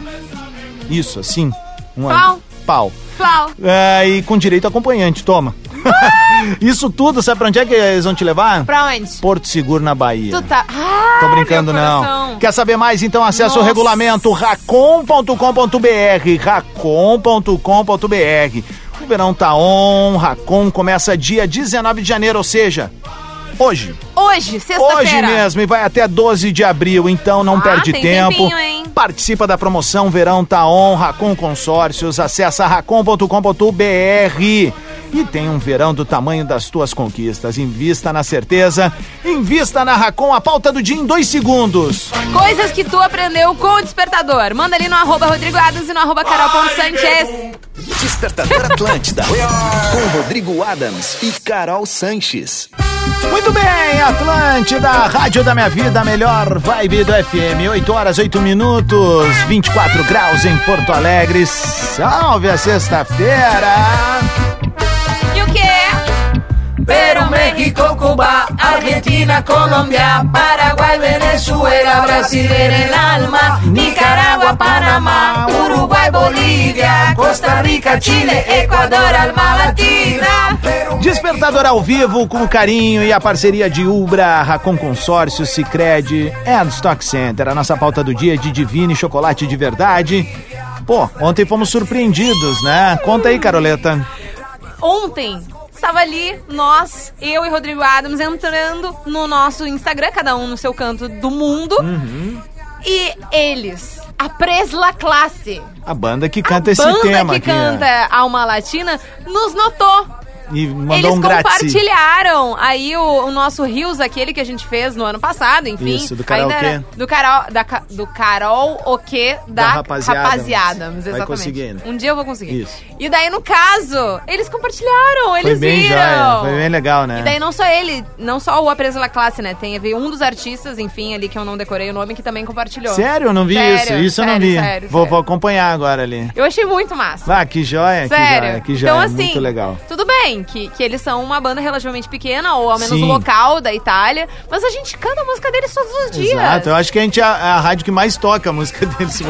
Isso, assim. Um Pau. Pau. Flau. É, e com direito a acompanhante, toma. Isso tudo, sabe pra onde é que eles vão te levar? Pra onde? Porto Seguro na Bahia. Tu tá. Ah, Tô brincando, não. Quer saber mais? Então acesse o Nossa. regulamento racon.com.br. racon.com.br. O verão tá on, Racon começa dia 19 de janeiro, ou seja, hoje. Hoje, sexta-feira. Hoje mesmo e vai até 12 de abril, então não Ah, perde tem tempo. tempinho, hein? Participa da promoção Verão Tá On, Racon Consórcios, acessa racon.com.br e tem um verão do tamanho das tuas conquistas. Invista na certeza, invista na Racon, a pauta do dia em dois segundos. Coisas que tu aprendeu com o despertador. Manda ali no arroba Rodrigo Adams e no arroba Carol.Sanchez. Despertador Atlântida. com Rodrigo Adams e Carol Sanches. Muito bem, Atlântida, Rádio da Minha Vida, melhor vibe do FM. 8 horas, 8 minutos, 24 graus em Porto Alegre. Salve a sexta-feira! E o quê? Pero México, Cuba, Argentina, Colombia, Paraguay, Venezuela, Brasil en el alma, Nicaragua, Panamá, Uruguay, Bolívia, Costa Rica, Chile, Ecuador, alma latina. Despertador ao vivo com o carinho e a parceria de Ubra, Racon Consórcio, Cicred, and Stock Center. A nossa pauta do dia é de Divine Chocolate de Verdade. Pô, ontem fomos surpreendidos, né? Conta aí, Caroleta. Ontem estava ali nós, eu e Rodrigo Adams, entrando no nosso Instagram, cada um no seu canto do mundo. Uhum. E eles, a Presla Classe, A banda que canta esse banda tema que aqui. né? canta Alma Latina, nos notou. E mandou Eles um grátis. compartilharam aí o, o nosso Rios, aquele que a gente fez no ano passado, enfim. Isso, do karaokê. Ainda Do Carol, da, do Carol o quê? Da, Da rapaziada. rapaziada, Vai exatamente. conseguir, né? Um dia eu vou conseguir. Isso. E daí, no caso, eles compartilharam, eles Foi bem viram. joia, foi bem legal, né? E daí não só ele, não só o Apreso La Classe, né? Tem veio um dos artistas, enfim, ali que eu não decorei o nome, que também compartilhou. Sério? Eu não vi Sério, isso. Isso eu não sério, vi. sério, vou, sério. vou acompanhar agora ali. Eu achei muito massa. Ah, que joia, que Sério. joia, que joia. então, assim, Muito legal. tudo bem que, que eles são uma banda relativamente pequena, ou ao menos Sim. local da Itália, mas a gente canta a música deles todos os dias. Exato, eu acho que a gente é a, a rádio que mais toca a música deles.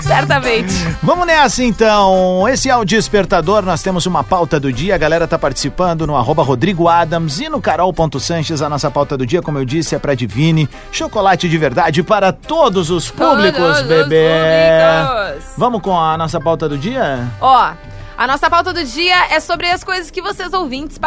Certamente. Vamos nessa então. Esse é o Despertador. Nós temos uma pauta do dia. A galera tá participando no arroba Rodrigo Adams e no Carol.Sanches. A nossa pauta do dia, como eu disse, é pra Divine. Chocolate de verdade para todos os públicos, Todos os bebê. públicos. Vamos com a nossa pauta do dia? Ó, a nossa pauta do dia é sobre as coisas que vocês ouvintes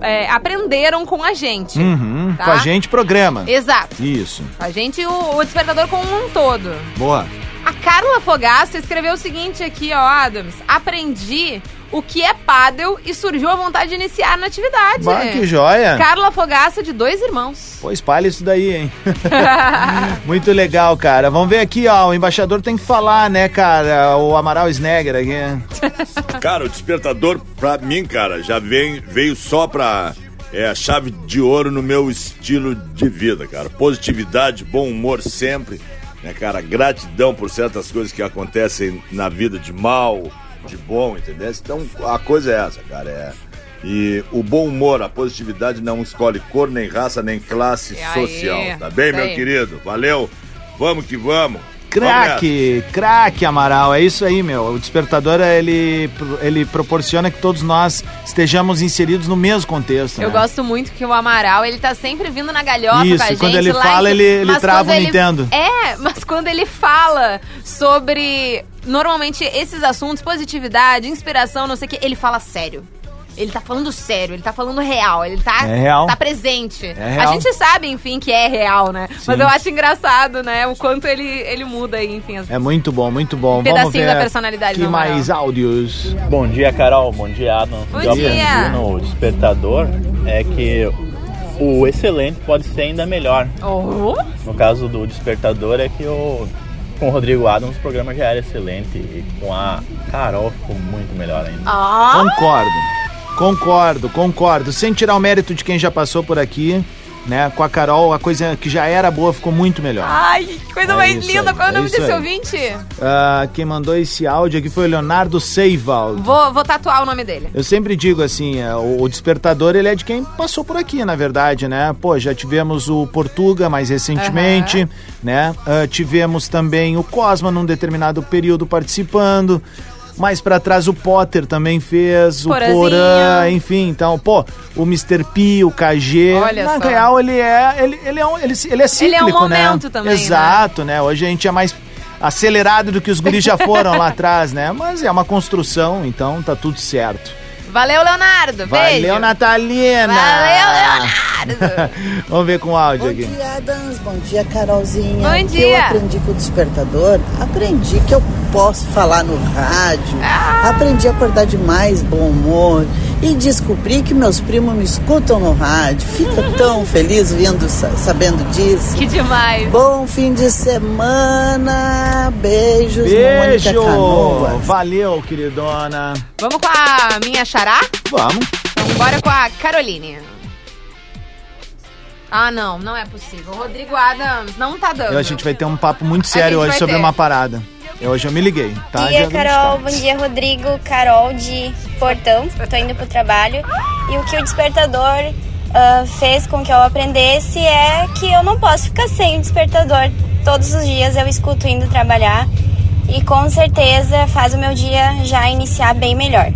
é, aprenderam com a gente. Uhum. Tá? Com a gente, programa. Exato. Isso. A gente e o, o despertador como um todo. Boa. A Carla Fogaça escreveu o seguinte aqui, ó, Adams. Aprendi o que é pádel e surgiu a vontade de iniciar na atividade. Bah, que joia. Carla Fogaça de dois irmãos. Pô, espalha isso daí, hein? Muito legal, cara. Vamos ver aqui, ó. O embaixador tem que falar, né, cara? O Amaral Snegger aqui. Cara, o despertador, pra mim, cara, já vem, veio só pra. É a chave de ouro no meu estilo de vida, cara. Positividade, bom humor sempre, né, cara? Gratidão por certas coisas que acontecem na vida de mal, de bom, entendeu? Então a coisa é essa, cara. É. E o bom humor, a positividade não escolhe cor, nem raça, nem classe aí, social. Tá bem, meu aí. querido? Valeu. Vamos que vamos. Craque, craque, Amaral. É isso aí, meu. O despertador, ele, ele proporciona que todos nós estejamos inseridos no mesmo contexto. Eu né? gosto muito que o Amaral, ele tá sempre vindo na galhofa Isso, com a gente. quando ele fala, em- ele- ele trava o ele- Nintendo. É, mas quando ele fala sobre, normalmente, esses assuntos, positividade, inspiração, não sei o que, ele fala sério. Ele tá falando sério, ele tá falando real, ele tá, É real. tá presente. É real. A gente sabe, enfim, que é real, né? Mas Sim. eu acho engraçado, né? O quanto ele, ele muda aí, enfim. As... É muito bom, muito bom. Um Vamos pedacinho ver da personalidade que Amaral. mais áudios. Bom dia, Carol. Bom dia, Adam. Bom Eu dia. aprendi no despertador é que o excelente pode ser ainda melhor. Oh. No caso do despertador é que o com o Rodrigo Adams o programa já era excelente e com a Carol ficou muito melhor ainda. Ah. Concordo. Concordo, concordo. Sem tirar o mérito de quem já passou por aqui, né? Com a Carol, a coisa que já era boa ficou muito melhor. Ai, que coisa É mais linda. aí, Qual é o é nome desse aí. ouvinte? Ah, quem mandou esse áudio aqui foi o Leonardo Seivaldo. Vou, vou tatuar o nome dele. Eu sempre digo assim, é, o, o despertador ele é de quem passou por aqui, na verdade, né? Pô, já tivemos o Portuga mais recentemente, né? Ah, tivemos também o Cosma num determinado período participando. Mais pra trás o Potter também fez, o. Porã, enfim, então, pô, o Mr. P, o KG. Olha na só. real, ele é, ele, ele é, um, ele, ele é cíclico, Ele é um né? momento também, né? Exato, né? Hoje a gente é mais acelerado do que os guris já foram lá atrás, né? Mas é uma construção, então tá tudo certo. Valeu, Leonardo. Beijo. Valeu, Natalina! Valeu, Leonardo! Vamos ver com o áudio Bom aqui. dia, Adams. Bom dia, Carolzinha. Bom O que dia. eu aprendi com o despertador? Aprendi que eu posso falar no rádio. Ah. Aprendi a acordar de mais bom humor. E descobri que meus primos me escutam no rádio. Fico tão feliz vindo, sa- sabendo disso. Que demais. Bom fim de semana. Beijos, Mônica Beijo! Canoas. Valeu, queridona. Vamos com a minha xará? Vamos. Então, bora com a Caroline. Ah, não, não é possível. Rodrigo Adams, não tá dando. Eu, a gente vai ter um papo muito sério hoje sobre ter. uma parada. Eu, hoje eu me liguei, tá? Bom dia, Carol. Bom dia, Rodrigo. Carol de Portão. Tô indo pro trabalho. E o que o despertador ah, fez com que eu aprendesse é que eu não posso ficar sem o despertador. Todos os dias eu escuto indo trabalhar. E com certeza faz o meu dia já iniciar bem melhor.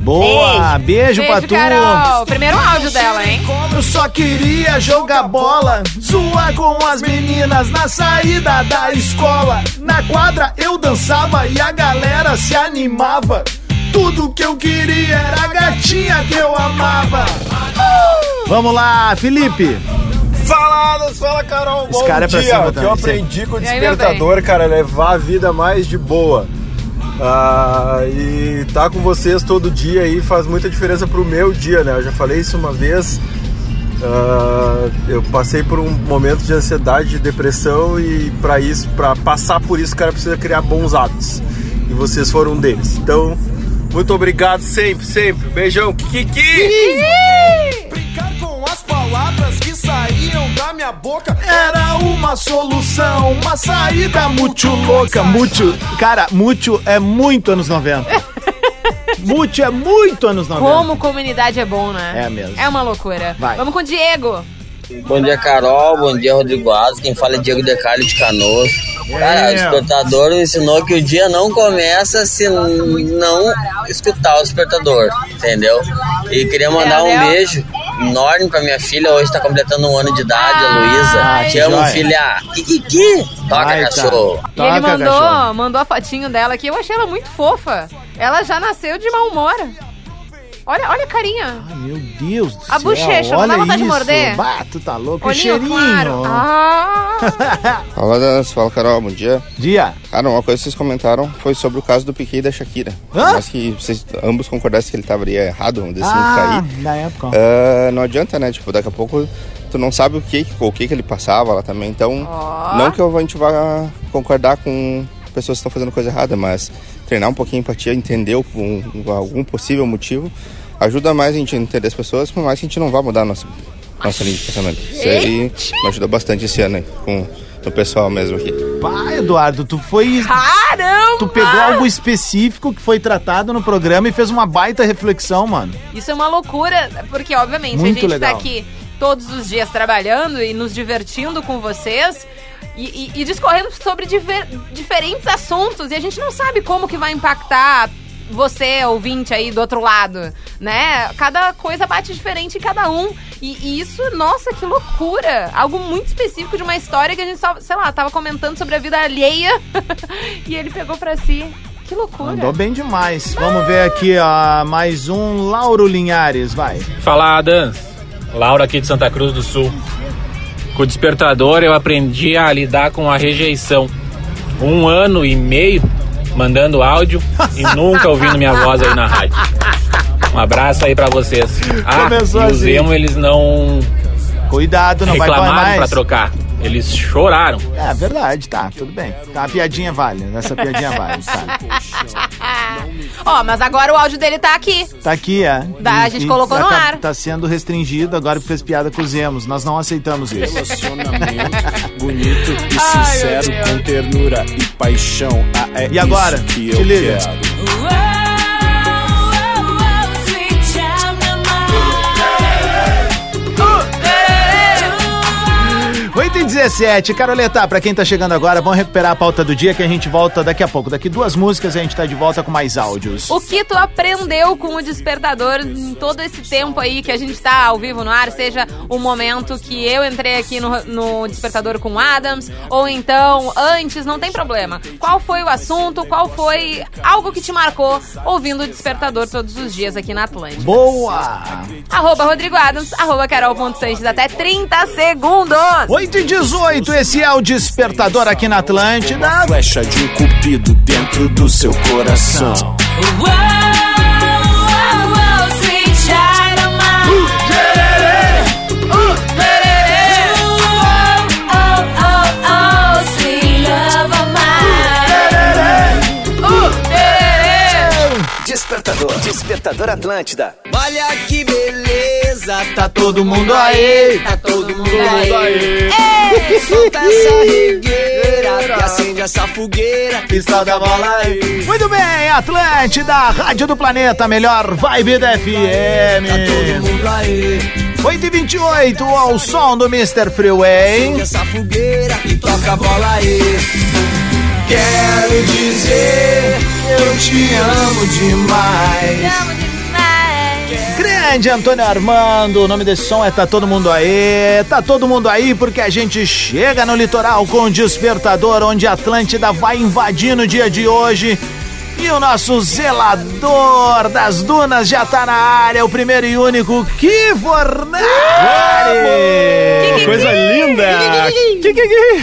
Boa! Beijo, pra Beijo, tu! Carol. Primeiro áudio dela, hein? Eu só queria jogar bola, zoar com as meninas na saída da escola. Na quadra eu dançava e a galera se animava. Tudo que eu queria era a gatinha que eu amava. Vamos lá, Felipe. Fala, Adams, fala, Carol. Esse Bom cara é pra dia. cima o que eu também, aprendi com o E aí, despertador, cara, é levar a vida mais de boa. Ah, e tá com vocês todo dia aí faz muita diferença pro meu dia, né? Eu já falei isso uma vez. Ah, eu passei por um momento de ansiedade, de depressão e para isso, para passar por isso, o cara precisa criar bons hábitos. E vocês foram um deles. Então, muito obrigado sempre, sempre. Beijão, Kiki! Brincar com as palavras que saíam da minha boca era uma solução, uma saída Muito louca, muito. Cara, muito é muito anos 90. muito é muito anos 90. Como comunidade é bom, né? É mesmo. É uma loucura. Vai. Vamos com o Diego. Bom dia, Carol. Bom dia, Rodrigo. Quem fala é Diego Decalho de Canoas. Cara, o despertador me ensinou que o dia não começa se não escutar o despertador, entendeu? E queria mandar um beijo enorme pra minha filha. Hoje tá completando um ano de idade, a Luísa. Te amo, joia. filha. Kikiki. Toca, tá. cachorro. E ele mandou, mandou a fotinho dela aqui. Eu achei ela muito fofa. Ela já nasceu de mau humor. Olha, olha a carinha. Meu Deus do A céu, bochecha, não olha dá vontade de isso. morder? Bah, tu tá louco. Olhinho cheirinho. claro. Ah. Fala, Dança. Fala, Carol. Bom dia. Dia. Cara, uma coisa que vocês comentaram foi sobre o caso do Piquet e da Shakira. Hã? Mas que vocês ambos concordassem que ele estaria errado, vamos dizer assim, Ah, cair. na época. Ah, não adianta, né? Tipo, daqui a pouco tu não sabe o que, o que, que ele passava lá também. Então, não que a gente vá concordar com pessoas que estão fazendo coisa errada, mas treinar um pouquinho a empatia, entender o- um- algum possível motivo, ajuda mais a gente a entender as pessoas, por mais que a gente não vá mudar a nossa, nossa linha de pensamento. Isso aí me ajudou bastante esse ano aí, com o pessoal mesmo aqui. Pá, Eduardo, tu foi. Caramba! Tu pegou algo específico que foi tratado no programa e fez uma baita reflexão, mano. Isso é uma loucura, porque obviamente Muito a gente legal. tá aqui todos os dias trabalhando e nos divertindo com vocês. E, e- e discorrendo sobre diver- diferentes assuntos e a gente não sabe como que vai impactar você, ouvinte aí do outro lado, né? Cada coisa bate diferente em cada um. E, e isso, nossa, que loucura! Algo muito específico de uma história que a gente só, sei lá, tava comentando sobre a vida alheia e ele pegou pra si. Que loucura! Mandou bem demais. Vamos ver aqui, ó, mais um Lauro Linhares, vai. Fala, Adam. Laura aqui de Santa Cruz do Sul. Com o despertador eu aprendi a lidar com a rejeição. Um ano e meio mandando áudio e nunca ouvindo minha voz aí na rádio. Um abraço aí pra vocês. Ah, Começou e os assim. emo eles não Cuidado, não vai reclamaram mais. pra trocar. Eles choraram. É verdade, tá, tudo bem. Tá, a piadinha vale, essa piadinha vale, tá. Ó, mas agora o áudio dele tá aqui. Tá aqui, é. Da- a gente colocou no tá, ar. Tá sendo restringido agora porque fez piada com os emos. Nós não aceitamos isso. Bonito e sincero, com ternura e paixão. Ah, é E agora? que Te eu liga. quero. Oito e 17, Caroleta, pra quem tá chegando agora, vamos recuperar a pauta do dia que a gente volta daqui a pouco. Daqui duas músicas a gente tá de volta com mais áudios. O que tu aprendeu com o despertador em todo esse tempo aí que a gente tá ao vivo no ar, seja o momento que eu entrei aqui no, no despertador com o Adams, ou então antes, não tem problema. Qual foi o assunto? Qual foi algo que te marcou ouvindo o despertador todos os dias aqui na Atlântica? Boa! Arroba Rodrigo Adams, arroba Carol.Sanches, até 30 segundos. 8 e 18, esse é o Despertador aqui na Atlântida. Flecha de um cupido dentro do seu coração. Despertador, Despertador Atlântida. Olha que beleza, tá todo mundo aí, tá todo mundo aí. Ei, solta essa regueira e acende essa fogueira e solta a bola aí. Muito bem, Atlântida, Rádio do Planeta, melhor vibe da FM. Tá todo mundo aí. 8 e 28 ao som do Mr. Freeway. Essa fogueira e toca a bola aí. Quero dizer, eu te amo demais. Grande Antônio Armando, o nome desse som é Tá Todo Mundo Aí. Tá todo mundo aí porque a gente chega no litoral com o despertador, onde a Atlântida vai invadir no dia de hoje. E o nosso zelador das dunas já tá na área, o primeiro e único Ki Fornari. Coisa linda! Que, que, que?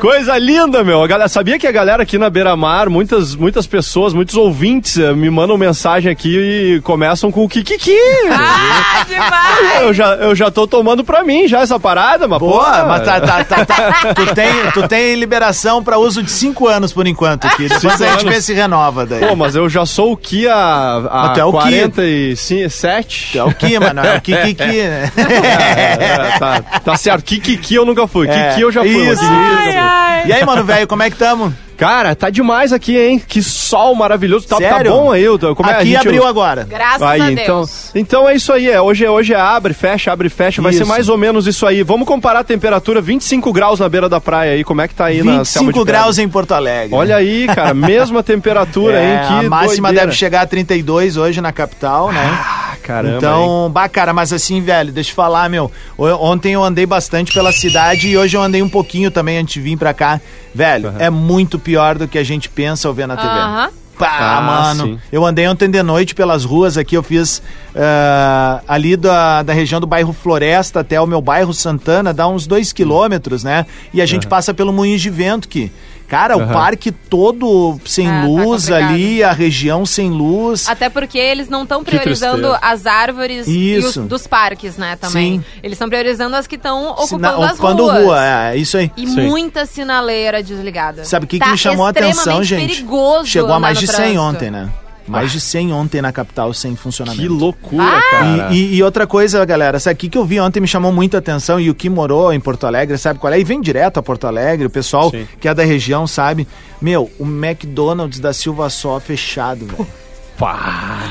Coisa linda, meu. A galera, sabia que a galera aqui na Beira Mar, muitas, muitas pessoas, muitos ouvintes eh, me mandam mensagem aqui e começam com o Kikiki. Ah, demais! Eu já, eu já tô tomando pra mim já essa parada, mas Boa, porra. mas tá, tá, tá, tá. Tu, tem, tu tem liberação pra uso de 5 anos por enquanto aqui. Depois a gente vê se renova daí. Pô, mas eu já sou o Ki há, é o Ki. 47. Tu é o Ki, mano, é o Kikiki, né? É, tá, tá certo. Kikiki eu nunca fui. É, Kiki eu já fui. isso, Kiki nunca fui. E aí, mano, velho, como é que tamo? Cara, tá demais aqui, hein? Que sol maravilhoso. Tá, tá bom aí. o- Como é, a Aqui gente- abriu agora. Graças aí, a então, Deus. então é isso aí. É, hoje, é- hoje é abre, fecha, abre, fecha. Vai ser Isso. mais ou menos isso aí. Vamos comparar a temperatura 25 graus na beira da praia aí. Como é que tá aí na selva de 25 pedra? graus em Porto Alegre. Olha aí, cara. Mesma temperatura, É, hein? Que a máxima doideira. deve chegar a 32 hoje na capital, né? Caramba, Então, bah, cara, mas assim, velho, deixa eu falar, meu. Ontem eu andei bastante pela cidade e hoje eu andei um pouquinho também antes de vir pra cá. Velho, é muito pior do que a gente pensa ao ver na TV. Aham. Pá, Ah, mano. sim. Eu andei ontem de noite pelas ruas aqui, eu fiz ah, ali da, da região do bairro Floresta até o meu bairro Santana, dá uns dois quilômetros, né? E a gente Aham. passa pelo Moinhos de Vento, que, cara, o Aham. parque todo sem Ah, tá luz complicado. ali, a região sem luz. Até porque eles não estão priorizando as árvores e os, Isso. dos parques, né, também. Sim. Eles estão priorizando as que estão ocupando Sina- as ocupando ruas. rua, é, isso aí. E Sim. muita sinaleira desligada. Sabe o que, Tá que me chamou a atenção, gente? perigoso Chegou a mais de 100 trânsito. ontem, né? Mais de 100 ontem na capital sem funcionamento. Que loucura, Ah! cara. E, e- e outra coisa, galera, essa aqui que eu vi ontem me chamou muita atenção e o que morou em Porto Alegre, sabe qual é? E vem direto a Porto Alegre, o pessoal Sim. que é da região sabe. Meu, o McDonald's da Silva Só fechado, velho.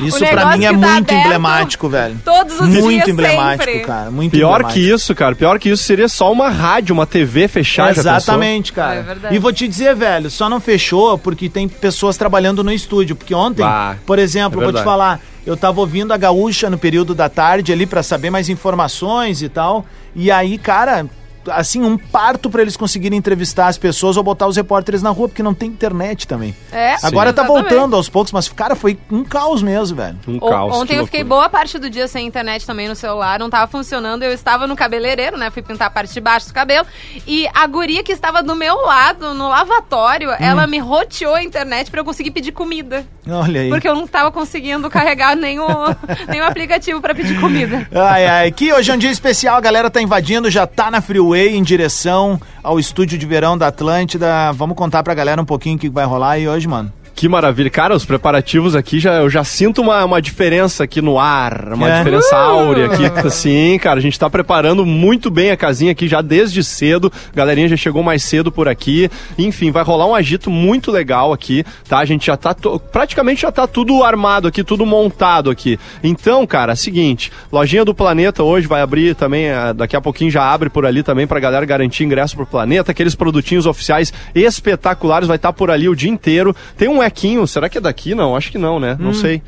Isso pra mim é tá muito emblemático, velho. todos os muito dias, emblemático, sempre. cara. Muito Pior emblemático. que isso, cara. Pior que isso seria só uma rádio, uma TV pensou? Exatamente, cara. É verdade. e vou te dizer, velho, só não fechou porque tem pessoas trabalhando no estúdio. Porque ontem, Bah, por exemplo, é vou te falar, eu tava ouvindo a Gaúcha no período da tarde ali pra saber mais informações e tal. E aí, cara, assim, um parto pra eles conseguirem entrevistar as pessoas ou botar os repórteres na rua, porque não tem internet também. É, Agora tá exatamente. voltando aos poucos, mas, cara, foi um caos mesmo, velho. Um O- Ontem eu fiquei boa parte do dia sem internet também no celular, não tava funcionando. Eu estava no cabeleireiro, né? Fui pintar a parte de baixo do cabelo. E a guria que estava do meu lado, no lavatório, Hum. ela me roteou a internet pra eu conseguir pedir comida. Olha aí. Porque eu não tava conseguindo carregar nem o aplicativo pra pedir comida. Ai, ai, que hoje é um dia especial, a galera tá invadindo, já tá na Freeway em direção ao estúdio de verão da Atlântida. Vamos contar pra galera um pouquinho o que vai rolar aí hoje, mano. Que maravilha. Cara, os preparativos aqui, já, eu já sinto uma, uma diferença aqui no ar, uma É. diferença Uh! áurea aqui. Assim, cara, a gente tá preparando muito bem a casinha aqui já desde cedo. A galerinha já chegou mais cedo por aqui. Enfim, vai rolar um agito muito legal aqui, tá? A gente já tá, praticamente já tá tudo armado aqui, tudo montado aqui. Então, cara, seguinte, Lojinha do Planeta hoje vai abrir também, eh, daqui a pouquinho já abre por ali também pra galera garantir ingresso pro Planeta. Aqueles produtinhos oficiais espetaculares, vai estar por ali o dia inteiro. Tem um será que é daqui? Não, acho que não, né? Não Hum. sei.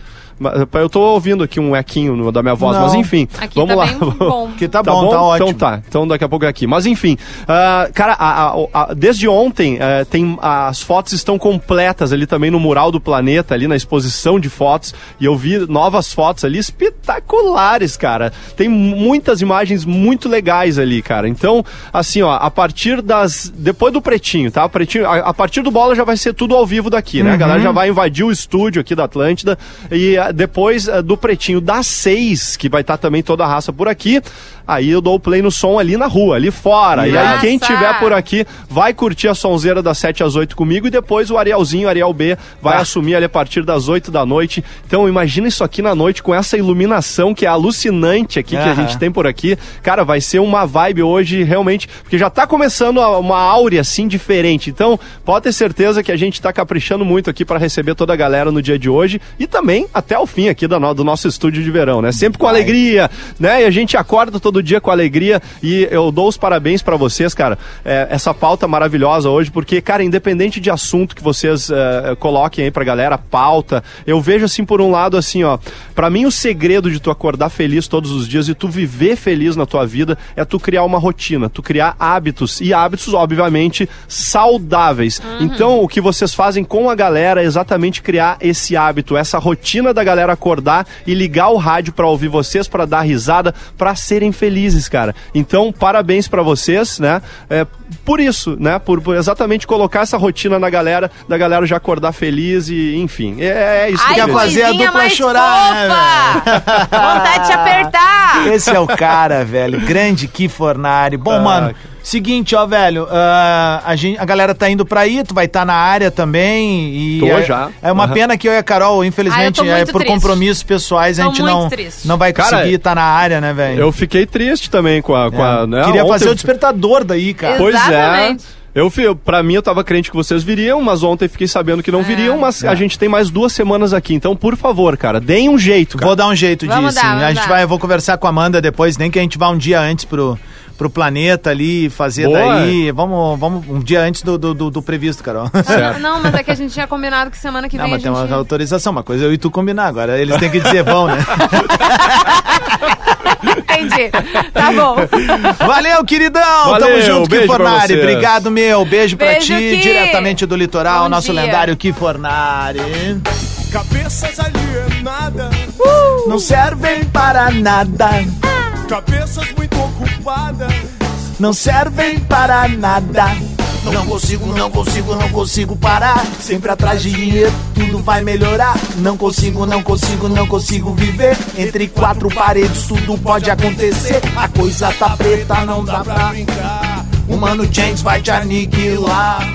Eu tô ouvindo aqui um equinho da minha voz, Não. mas enfim, Aqui vamos tá lá. bem bom. Que tá bom, tá ótimo. Então tá, então daqui a pouco é aqui. Mas enfim, ah, cara, a- a- a- desde ontem eh, tem as fotos estão completas ali também no mural do planeta, ali na exposição de fotos, e eu vi novas fotos ali espetaculares, cara. Tem muitas imagens muito legais ali, cara. Então, assim, ó, a partir das depois do pretinho, tá? Pretinho, a, a partir do bola já vai ser tudo ao vivo daqui, né? A galera já vai invadir o estúdio aqui da Atlântida e depois ah, do pretinho das seis, que vai estar também toda a raça por aqui, aí eu dou o play no som ali na rua, ali fora. E aí Nossa! quem tiver por aqui vai curtir a sonzeira das 7 às 8 comigo e depois o Arielzinho, Ariel B, vai Tá. assumir ali a partir das 8 da noite. Então imagina isso aqui na noite com essa iluminação que é alucinante aqui que a gente tem por aqui. Cara, vai ser uma vibe hoje realmente, porque já tá começando uma áurea assim diferente. Então, pode ter certeza que a gente tá caprichando muito aqui para receber toda a galera no dia de hoje e também até o fim aqui do nosso estúdio de verão, né? Sempre com alegria, né? E a gente acorda todo dia com alegria e eu dou os parabéns para vocês, cara. É, essa pauta maravilhosa hoje, porque, cara, independente de assunto que vocês é, coloquem aí pra galera, pauta, eu vejo assim por um lado assim, ó, para mim o segredo de tu acordar feliz todos os dias e tu viver feliz na tua vida é tu criar uma rotina, tu criar hábitos e hábitos, obviamente, saudáveis. Então, o que vocês fazem com a galera é exatamente criar esse hábito, essa rotina da galera acordar e ligar o rádio pra ouvir vocês, pra dar risada, pra serem felizes, cara. Então, parabéns pra vocês, né? É, por isso, né? Por, por exatamente colocar essa rotina na galera, da galera já acordar feliz e, enfim, é, é isso Ai, que eu quer fazer a dupla mais chorar, né! Vontade de te apertar! Esse é o cara, velho. Grande que Fornari. Bom, Ah, mano, cara. Seguinte, ó, velho. ah, a, gente, a galera tá indo pra aí, tu vai estar na área também. E Tô é, já. É uma Aham. pena que eu e a Carol, infelizmente, Ah, é, por triste. compromissos pessoais, a Tô gente muito não, triste. não vai Cara, conseguir estar na área, né, velho? Eu fiquei triste também com a. Com a É. né? Queria Ontem fazer eu- o despertador daí, cara. Pois é. Exatamente. Eu, pra mim, eu tava crente que vocês viriam, mas ontem fiquei sabendo que não viriam, mas a gente tem mais duas semanas aqui. Então, por favor, cara, deem um jeito, cara. Vou dar um jeito Vamos disso. dar, a gente dar. vai, eu vou conversar com a Amanda depois, nem que a gente vá um dia antes pro, pro planeta ali, fazer Boa. daí. Vamos, vamos um dia antes do, do, do- do previsto, Carol. Não, mas é que a gente tinha combinado que semana que Não, vem mas a tem gente... uma autorização, uma coisa é eu e tu combinar. Agora eles têm que dizer vão, né? Entendi. Tá bom. Valeu, queridão! Valeu, Tamo junto, beijo pra Kifornari. Obrigado, meu. Beijo, pra Beijo, ti, Ki. diretamente do litoral, Bom nosso dia. lendário Kifornari. Cabeças alienadas, Não servem para nada, cabeças muito ocupadas. não servem para nada. Não consigo, não consigo, não consigo parar. Sempre atrás de dinheiro, tudo vai melhorar. Não consigo, não consigo, não consigo viver. Entre quatro paredes tudo pode acontecer. A coisa tá preta, não dá pra brincar. O Mano James vai te aniquilar.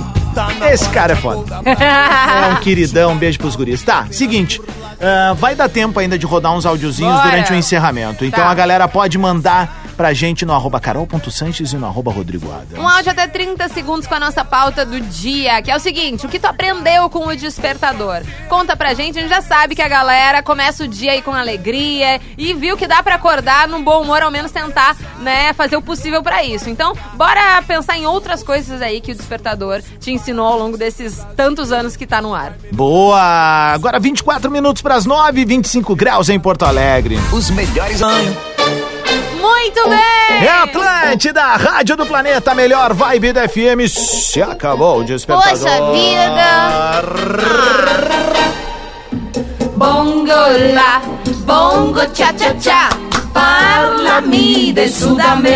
Esse cara é foda. É um queridão, um beijo pros guris. Tá, seguinte. ah, vai dar tempo ainda de rodar uns audiozinhos Bora. durante o encerramento. Então Tá. a galera pode mandar pra gente no arroba carol.sanches e no arroba Rodrigo Adams. Um áudio até 30 segundos com a nossa pauta do dia, que é o seguinte: o que tu aprendeu com o despertador? Conta pra gente, a gente já sabe que a galera começa o dia aí com alegria e viu que dá pra acordar num bom humor, ao menos tentar, né, fazer o possível pra isso. Então, bora pensar em outras coisas aí que o despertador te ensinou ao longo desses tantos anos que tá no ar. Boa! Agora 24 minutos pras 9 25 graus em Porto Alegre. Os melhores Muito bem! É Atlântida, Rádio do Planeta, melhor vibe da FM. Se acabou o despertador. Poxa vida! Bongo lá, bongo cha cha cha, parlami de Sudamérica.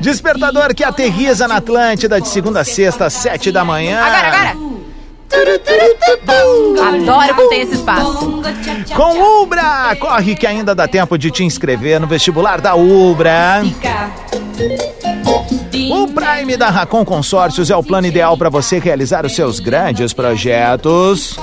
Despertador que aterriza na Atlântida de segunda a sexta, às 7 da manhã. Agora, agora! Adoro que tem esse espaço. Com Ubra! Corre que ainda dá tempo de te inscrever no vestibular da Ubra. O Prime da Racon Consórcios é o plano ideal para você realizar os seus grandes projetos.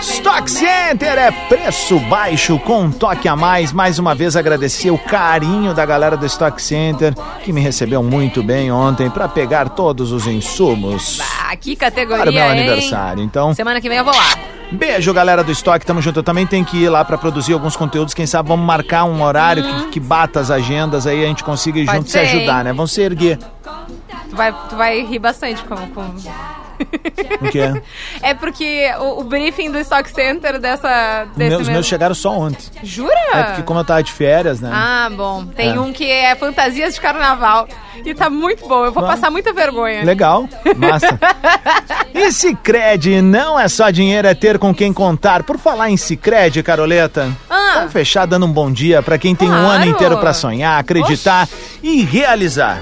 Stock Center é preço baixo com um toque a mais. Mais uma vez agradecer o carinho da galera do Stock Center que me recebeu muito bem ontem para pegar todos os insumos Ah, que categoria, para o meu hein? aniversário. Então, Semana que vem eu vou lá. Beijo, galera do estoque, tamo junto. Eu também tenho que ir lá pra produzir alguns conteúdos. Quem sabe vamos marcar um horário que, que bata as agendas aí, a gente consiga ir Pode junto ser, se ajudar, hein? né? Vamos se erguer. Tu vai, tu vai rir bastante com... com... O que é? É porque o, o briefing do Stock Center dessa... Desse Meus, mesmo- meus chegaram só ontem. Jura? É porque como eu tava de férias, né? Ah, bom. Tem É. um que é fantasias de carnaval. E tá muito bom. Eu vou passar muita vergonha. Legal, massa. E Cicred não é só dinheiro, é ter com quem contar. Por falar em Cicred, Caroleta, Ah. vamos fechar dando um bom dia pra quem tem um Claro. ano inteiro pra sonhar, acreditar e realizar.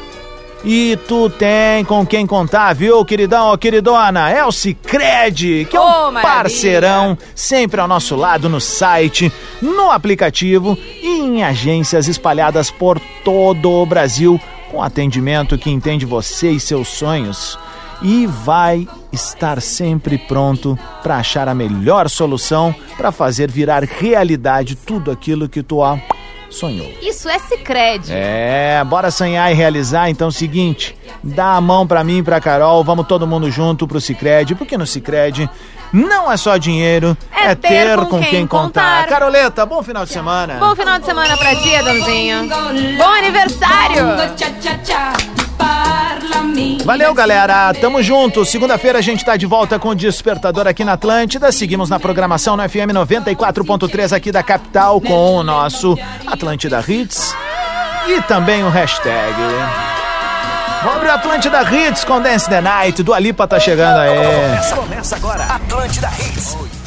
E tu tem com quem contar, viu, queridão ou queridona? É o Cicred, que é um maravilha. parceirão, sempre ao nosso lado no site, no aplicativo e em agências espalhadas por todo o Brasil, com atendimento que entende você e seus sonhos. E vai estar sempre pronto para achar a melhor solução para fazer virar realidade tudo aquilo que tu ó, sonhou. Isso é Cicred. É, bora sonhar e realizar. Então, seguinte, dá a mão pra mim e pra Carol, vamos todo mundo junto pro Cicred, porque no Cicred não é só dinheiro, é, ter, com, quem, contar. Caroleta, bom final de semana. Bom final de semana pra ti, Adãozinho. Bom aniversário! Valeu, galera. Tamo junto. Segunda-feira a gente tá de volta com o Despertador aqui na Atlântida. Seguimos na programação no FM 94.3 aqui da capital com o nosso Atlântida Hits e também o hashtag. Vamos abrir o Atlântida Hits com Dance the Night. Do Alipa tá chegando aí. Começa agora, Atlântida Hits.